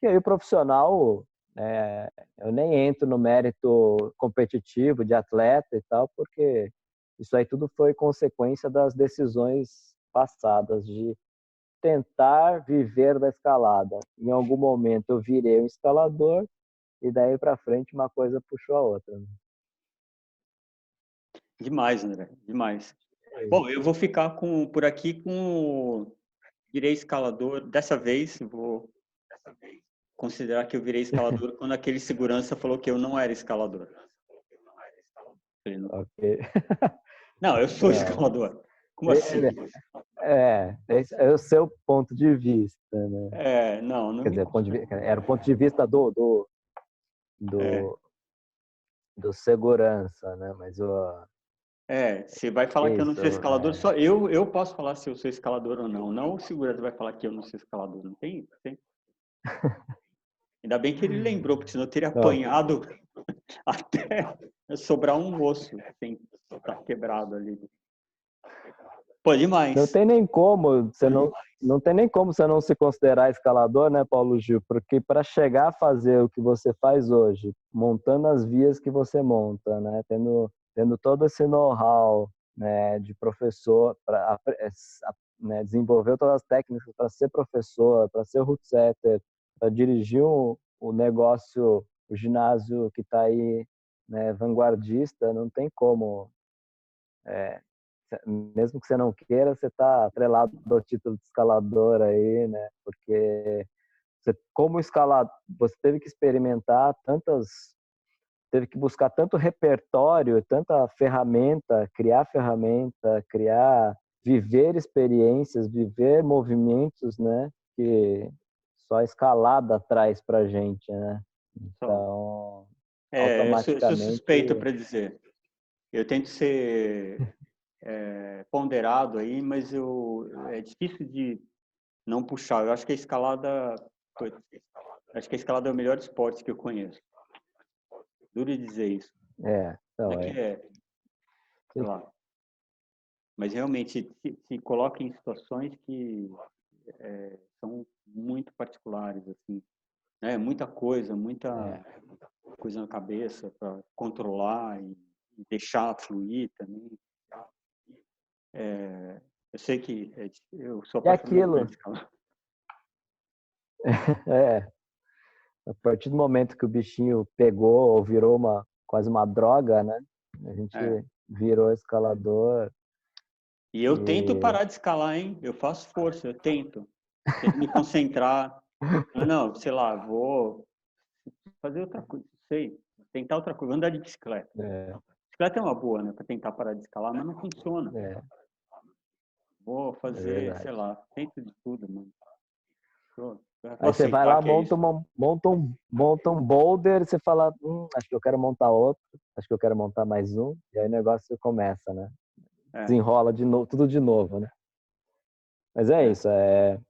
S1: que aí o profissional é, eu nem entro no mérito competitivo de atleta e tal, porque isso aí tudo foi consequência das decisões passadas de tentar viver da escalada. Em algum momento eu virei um escalador e daí para frente uma coisa puxou a outra. Né?
S2: Demais, André, demais. É Bom, eu vou ficar com, por aqui com virei escalador. Dessa vez, vou considerar que eu virei escalador quando aquele segurança falou que eu não era escalador.
S1: Ok.
S2: Não, eu sou escalador. Como assim?
S1: É, esse é o seu ponto de vista, né?
S2: É, não, não
S1: Quer dizer, era o ponto de vista do do, do,
S2: É.
S1: do segurança, né? Mas o
S2: É, você vai falar que eu não sou
S1: Isso,
S2: escalador,
S1: é.
S2: só eu, eu posso falar se eu sou escalador ou não. Não o segurança vai falar que eu não sou escalador. Não tem? tem. Ainda bem que ele lembrou, porque senão eu teria apanhado até sobrar um osso sem estar quebrado ali. Pô, demais.
S1: Não tem nem como, você não, não tem nem como você não se considerar escalador, né, Paulo Gil? Porque para chegar a fazer o que você faz hoje, montando as vias que você monta, né, tendo, tendo todo esse know-how, né, de professor, para né, desenvolver todas as técnicas para ser professor, para ser root setter, para dirigir o, o negócio, o ginásio que está aí, né, vanguardista, não tem como é, mesmo que você não queira, você está atrelado ao título de escalador aí, né? Porque você, como escalador, você teve que experimentar tantas, teve que buscar tanto repertório, tanta ferramenta, criar ferramenta, criar, viver experiências, viver movimentos, né? Que só a escalada traz para gente, né? Então,
S2: É, eu sou, eu sou
S1: automaticamente-
S2: suspeito para dizer. Eu tento ser é, ponderado aí, mas eu, é difícil de não puxar. Eu acho que a escalada, acho que a escalada é o melhor esporte que eu conheço. Duro dizer isso.
S1: é,
S2: É
S1: é,
S2: é, sei lá. Mas realmente se, se coloca em situações que é, são muito particulares, assim, né? Muita coisa, muita
S1: É.
S2: coisa na cabeça para controlar e, e deixar fluir também. É, eu sei que é, eu sou
S1: E
S2: apaixonado por.
S1: É. A partir do momento que o bichinho pegou ou virou uma quase uma droga, né? A gente
S2: É.
S1: virou escalador.
S2: E eu tento
S1: E-
S2: parar de escalar, hein? Eu faço força, eu tento. Tento me concentrar. Não, sei lá, vou fazer outra coisa, sei. Tentar outra coisa, andar de bicicleta.
S1: É,
S2: Bicicleta é uma boa, né? Para tentar parar de escalar, mas não funciona.
S1: é.
S2: Vou fazer,
S1: verdade.
S2: sei lá, tento de tudo, mano. Vou
S1: Aí você vai lá,
S2: é
S1: monta,
S2: isso.
S1: uma, monta, um, monta um boulder, você fala, hum, acho que eu quero montar outro, acho que eu quero montar mais um, e aí o negócio começa, né?
S2: É.
S1: Desenrola de novo, tudo de novo, né? Mas é isso, é,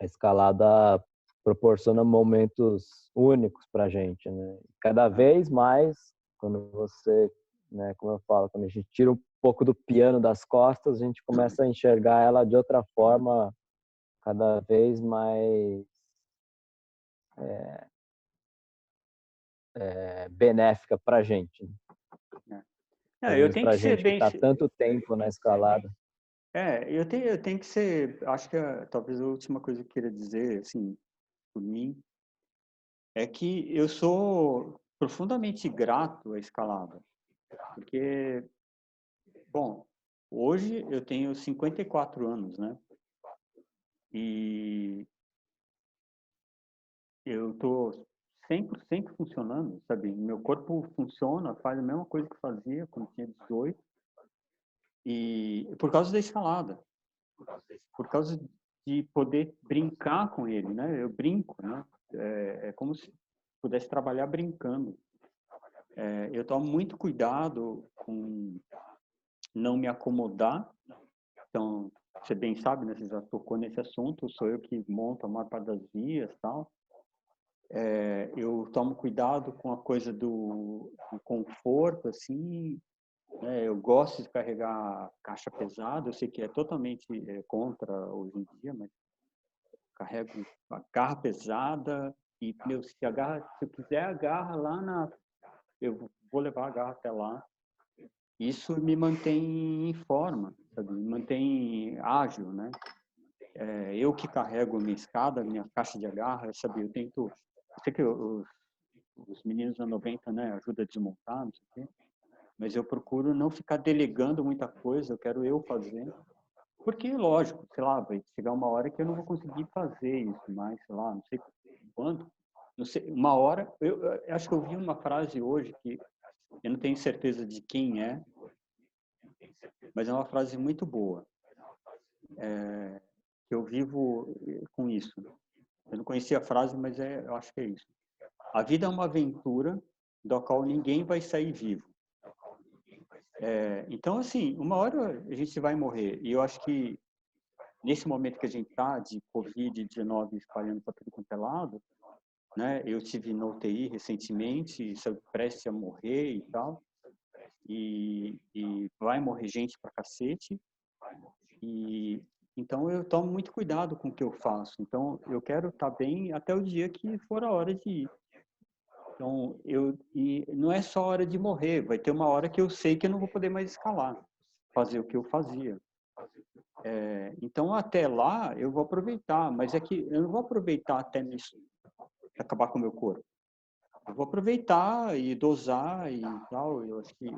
S1: a escalada proporciona momentos únicos pra gente, né? Cada vez mais, quando você, né, como eu falo, quando a gente tira um pouco do piano das costas, a gente começa a enxergar ela de outra forma, cada vez mais é, é, benéfica pra gente. né?
S2: É, eu tenho que ser
S1: gente
S2: bem.
S1: tá tanto tempo na escalada.
S2: É, eu tenho, eu tenho que ser. Acho que a- talvez a última coisa que eu queria dizer, assim, por mim, é que eu sou profundamente grato à escalada. Porque, bom, hoje eu tenho 54 anos, né? E eu tô 100% funcionando, sabe? Meu corpo funciona, faz a mesma coisa que fazia quando tinha 18. E por causa da escalada. Por causa de poder brincar com ele, né? Eu brinco, né? É, é como se pudesse trabalhar brincando. É, eu tomo muito cuidado com não me acomodar. Então, você bem sabe, né? Você já tocou nesse assunto. Sou eu que monto a maior parte das vias, tal. É, eu tomo cuidado com a coisa do, do conforto, assim. né? eu gosto de carregar caixa pesada. Eu sei que é totalmente é, contra hoje em dia, mas carrego a garra pesada e meu, se, a garra, se eu quiser a garra lá na eu vou levar a garra até lá isso me mantém em forma sabe? me mantém ágil né é, eu que carrego minha escada minha caixa de agarra sabe eu tento eu sei que os, os meninos da 90 né ajuda a desmontar não sei o quê, mas eu procuro não ficar delegando muita coisa eu quero eu fazer porque, lógico, sei lá, vai chegar uma hora que eu não vou conseguir fazer isso mais, sei lá, não sei quando. Não sei, uma hora, eu, eu acho que eu vi uma frase hoje que eu não tenho certeza de quem é, mas é uma frase muito boa. É, eu vivo com isso. Eu não conhecia a frase, mas é, eu acho que é isso. A vida é uma aventura da qual ninguém vai sair vivo. É, então, assim, uma hora a gente vai morrer. E eu acho que nesse momento que a gente está de Covid-19 espalhando para tudo quanto é lado, né? Eu tive no UTI recentemente, prestes a morrer e tal. E, e vai morrer gente pra cacete. E então eu tomo muito cuidado com o que eu faço. Então eu quero estar tá bem até o dia que for a hora de ir. Então eu e não é só hora de morrer, vai ter uma hora que eu sei que eu não vou poder mais escalar, fazer o que eu fazia. É, então até lá eu vou aproveitar, mas é que eu não vou aproveitar até me acabar com o meu corpo. Eu vou aproveitar e dosar e tal. Eu acho que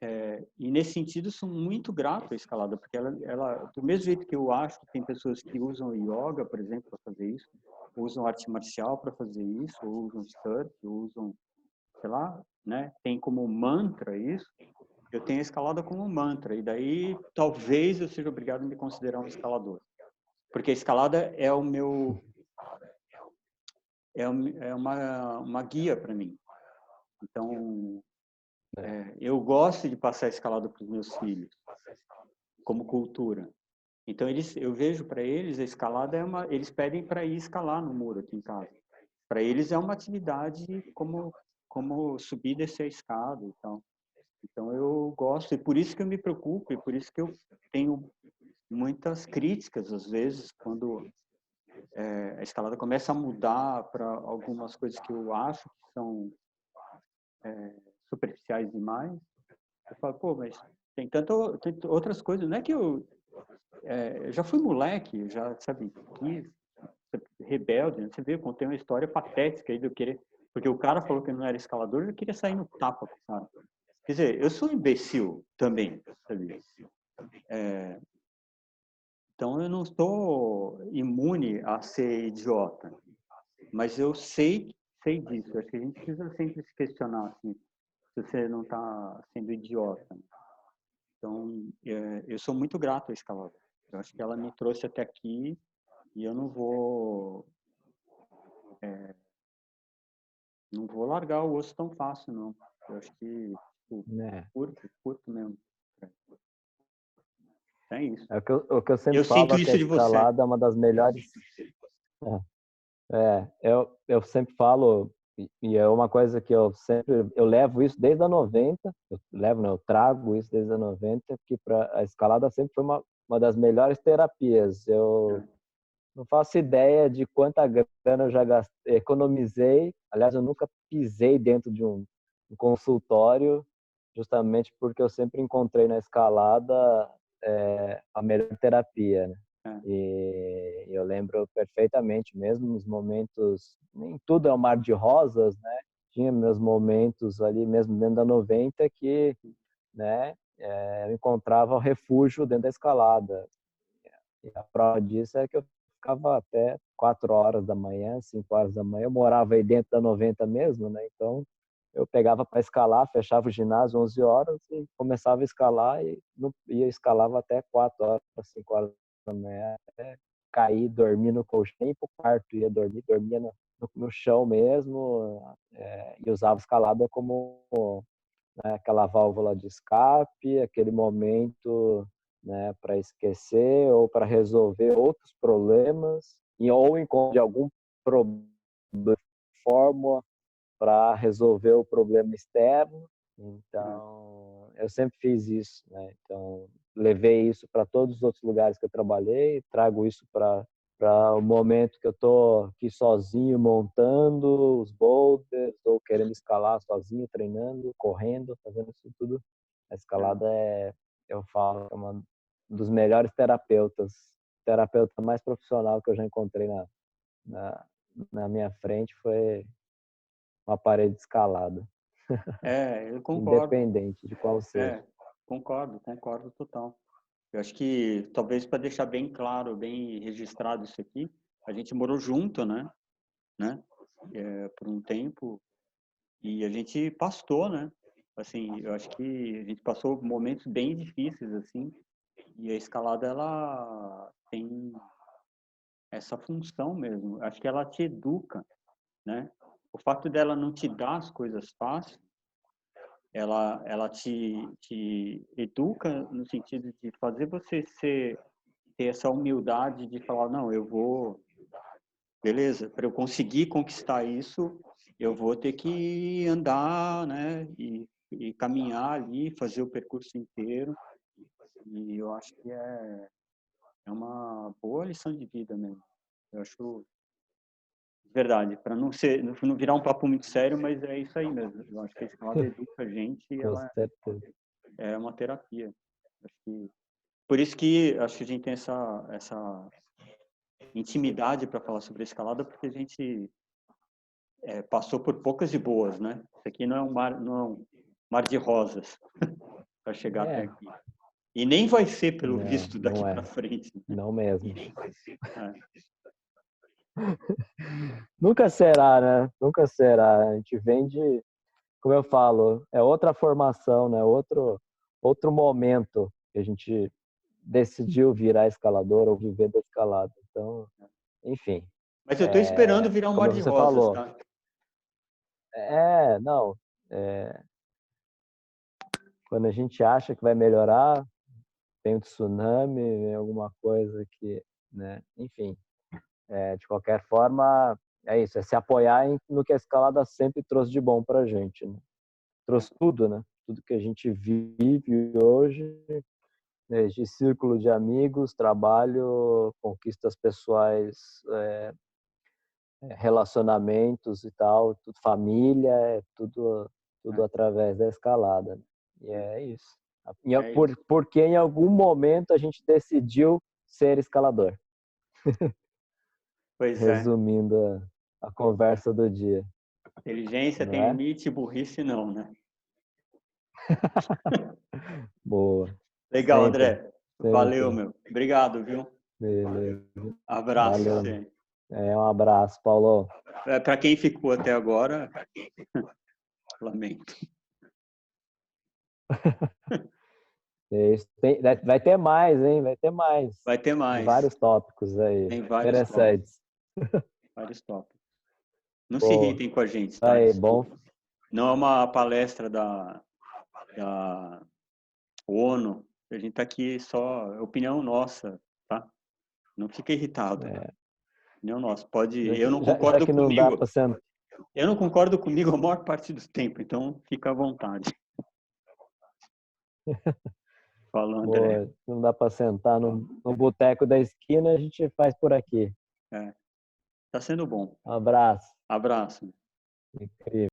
S2: é, e nesse sentido, sou muito grato à escalada, porque ela, ela, do mesmo jeito que eu acho que tem pessoas que usam yoga, por exemplo, para fazer isso, usam arte marcial para fazer isso, ou usam surf, usam, sei lá, né? Tem como mantra isso. Eu tenho a escalada como mantra, e daí talvez eu seja obrigado a me considerar um escalador. Porque a escalada é o meu. É, é uma, uma guia para mim. Então, é. é, eu gosto de passar a escalada para os meus filhos, como cultura. Então eles, eu vejo para eles a escalada é uma, eles pedem para ir escalar no muro aqui em casa. Para eles é uma atividade como como subir e descer a escada e tal. Então eu gosto e por isso que eu me preocupo e por isso que eu tenho muitas críticas às vezes quando é, a escalada começa a mudar para algumas coisas que eu acho que são é, superficiais demais. Eu falo, pô, mas tem tanto tem outras coisas. Não é que eu, é, eu já fui moleque, já, sabe, rebelde. Né? Você vê, eu contei uma história patética aí eu querer. Porque o cara falou que não era escalador, eu queria sair no tapa cara. Quer dizer, eu sou imbecil também, sabe? É, então eu não estou imune a ser idiota, mas eu sei sei disso. Acho que a gente precisa sempre se questionar assim se você não está sendo idiota. Então, é, eu sou muito grato à escalada. Eu acho que ela me trouxe até aqui e eu não vou é, não vou largar o osso tão fácil, não. Eu acho que tipo, é. curto, curto mesmo. É isso.
S1: É o que eu, o que eu sempre eu falo é que a escalada é uma das melhores. É, é, eu, eu sempre falo, e é uma coisa que eu sempre eu levo isso desde a 90 eu levo não, eu trago isso desde a 90 que para a escalada sempre foi uma, uma das melhores terapias. Eu não faço ideia de quanta grana eu já gastei, economizei. Aliás eu nunca pisei dentro de um, um consultório justamente porque eu sempre encontrei na escalada é, a melhor terapia né? É. E eu lembro perfeitamente, mesmo nos momentos, nem tudo é um mar de rosas, né? Tinha meus momentos ali, mesmo dentro da 90, que né, é, eu encontrava o refúgio dentro da escalada. E a prova disso é que eu ficava até 4 horas da manhã, 5 horas da manhã. Eu morava aí dentro da 90 mesmo, né? Então eu pegava para escalar, fechava o ginásio 11 horas e começava a escalar e ia escalava até 4 horas, 5 horas né? Cair, dormir no colchão, nem pro quarto ia dormir, dormia no, no chão mesmo é, e usava escalada como né, aquela válvula de escape, aquele momento né, para esquecer ou para resolver outros problemas e ou encontrar algum problema fórmula para resolver o problema externo. Então, eu sempre fiz isso, né? Então, levei isso para todos os outros lugares que eu trabalhei, trago isso para para o momento que eu estou aqui sozinho montando os boulders ou querendo escalar sozinho, treinando, correndo, fazendo isso tudo. A escalada é, eu falo, é um dos melhores terapeutas, terapeuta mais profissional que eu já encontrei na, na, na minha frente foi uma parede escalada.
S2: É, eu concordo.
S1: Independente de qual seja.
S2: É. Concordo, concordo total. Eu acho que talvez para deixar bem claro, bem registrado isso aqui, a gente morou junto, né? né? É, por um tempo e a gente pastou, né? assim, eu acho que a gente passou momentos bem difíceis, assim, e a escalada, ela tem essa função mesmo. Acho que ela te educa, né? O fato dela não te dar as coisas fáceis, ela, ela te, te educa no sentido de fazer você ser, ter essa humildade de falar, não, eu vou, beleza, para eu conseguir conquistar isso, eu vou ter que andar, né, e, e caminhar ali, fazer o percurso inteiro, e eu acho que é, é uma boa lição de vida mesmo. Eu acho verdade, para não ser, não virar um papo muito sério, mas é isso aí mesmo. Eu acho que a escalada educa a gente e ela é uma terapia. Que, por isso que acho que a gente tem essa essa intimidade para falar sobre a escalada, porque a gente é, passou por poucas e boas, né? Isso aqui não é um mar, não é um mar de rosas para chegar é. até aqui. E nem vai ser, pelo não, visto, daqui é. para frente.
S1: Não mesmo. É. Nunca será, né? Nunca será. A gente vem de, como eu falo, é outra formação, né? Outro, outro momento que a gente decidiu virar escalador ou viver da escalada. Então, enfim.
S2: Mas eu estou é, esperando virar um mar de rosas, falou. tá?
S1: É, não. É, quando a gente acha que vai melhorar, tem um tsunami, vem alguma coisa que, né? Enfim. É, de qualquer forma, é isso, é se apoiar no que a escalada sempre trouxe de bom para a gente. Né? Trouxe tudo, né? Tudo que a gente vive hoje, desde círculo de amigos, trabalho, conquistas pessoais, é, relacionamentos e tal, tudo, família, é tudo, tudo é. através da escalada. Né? E é isso. É por, isso. Porque em algum momento a gente decidiu ser escalador.
S2: Pois
S1: é. Resumindo é. a, a, conversa do dia.
S2: Inteligência não tem é? limite, burrice não, né?
S1: Boa.
S2: Legal, Sempre. André. Sempre. Valeu, meu. Obrigado, viu?
S1: Beleza.
S2: Abraço. Valeu.
S1: É, um abraço, Paulo.
S2: É, Para quem ficou até agora, lamento.
S1: Tem, vai ter mais, hein? Vai ter mais.
S2: Vai ter mais.
S1: Tem vários tópicos aí. Tem vários interessantes.
S2: Tópicos. Vários tópicos. Não Pô, se irritem com a gente,
S1: tá? Aí, bom.
S2: Não é uma palestra da, da ONU. A gente tá aqui só, é opinião nossa, tá? Não fica irritado. É. Opinião nossa. Pode, eu não concordo já, já comigo. Eu não concordo comigo a maior parte do tempo, então fica à vontade.
S1: Falou, André. Pô, não dá para sentar no, no boteco da esquina, a gente faz por aqui.
S2: É. Tá sendo bom.
S1: Um abraço.
S2: Abraço.
S1: Incrível.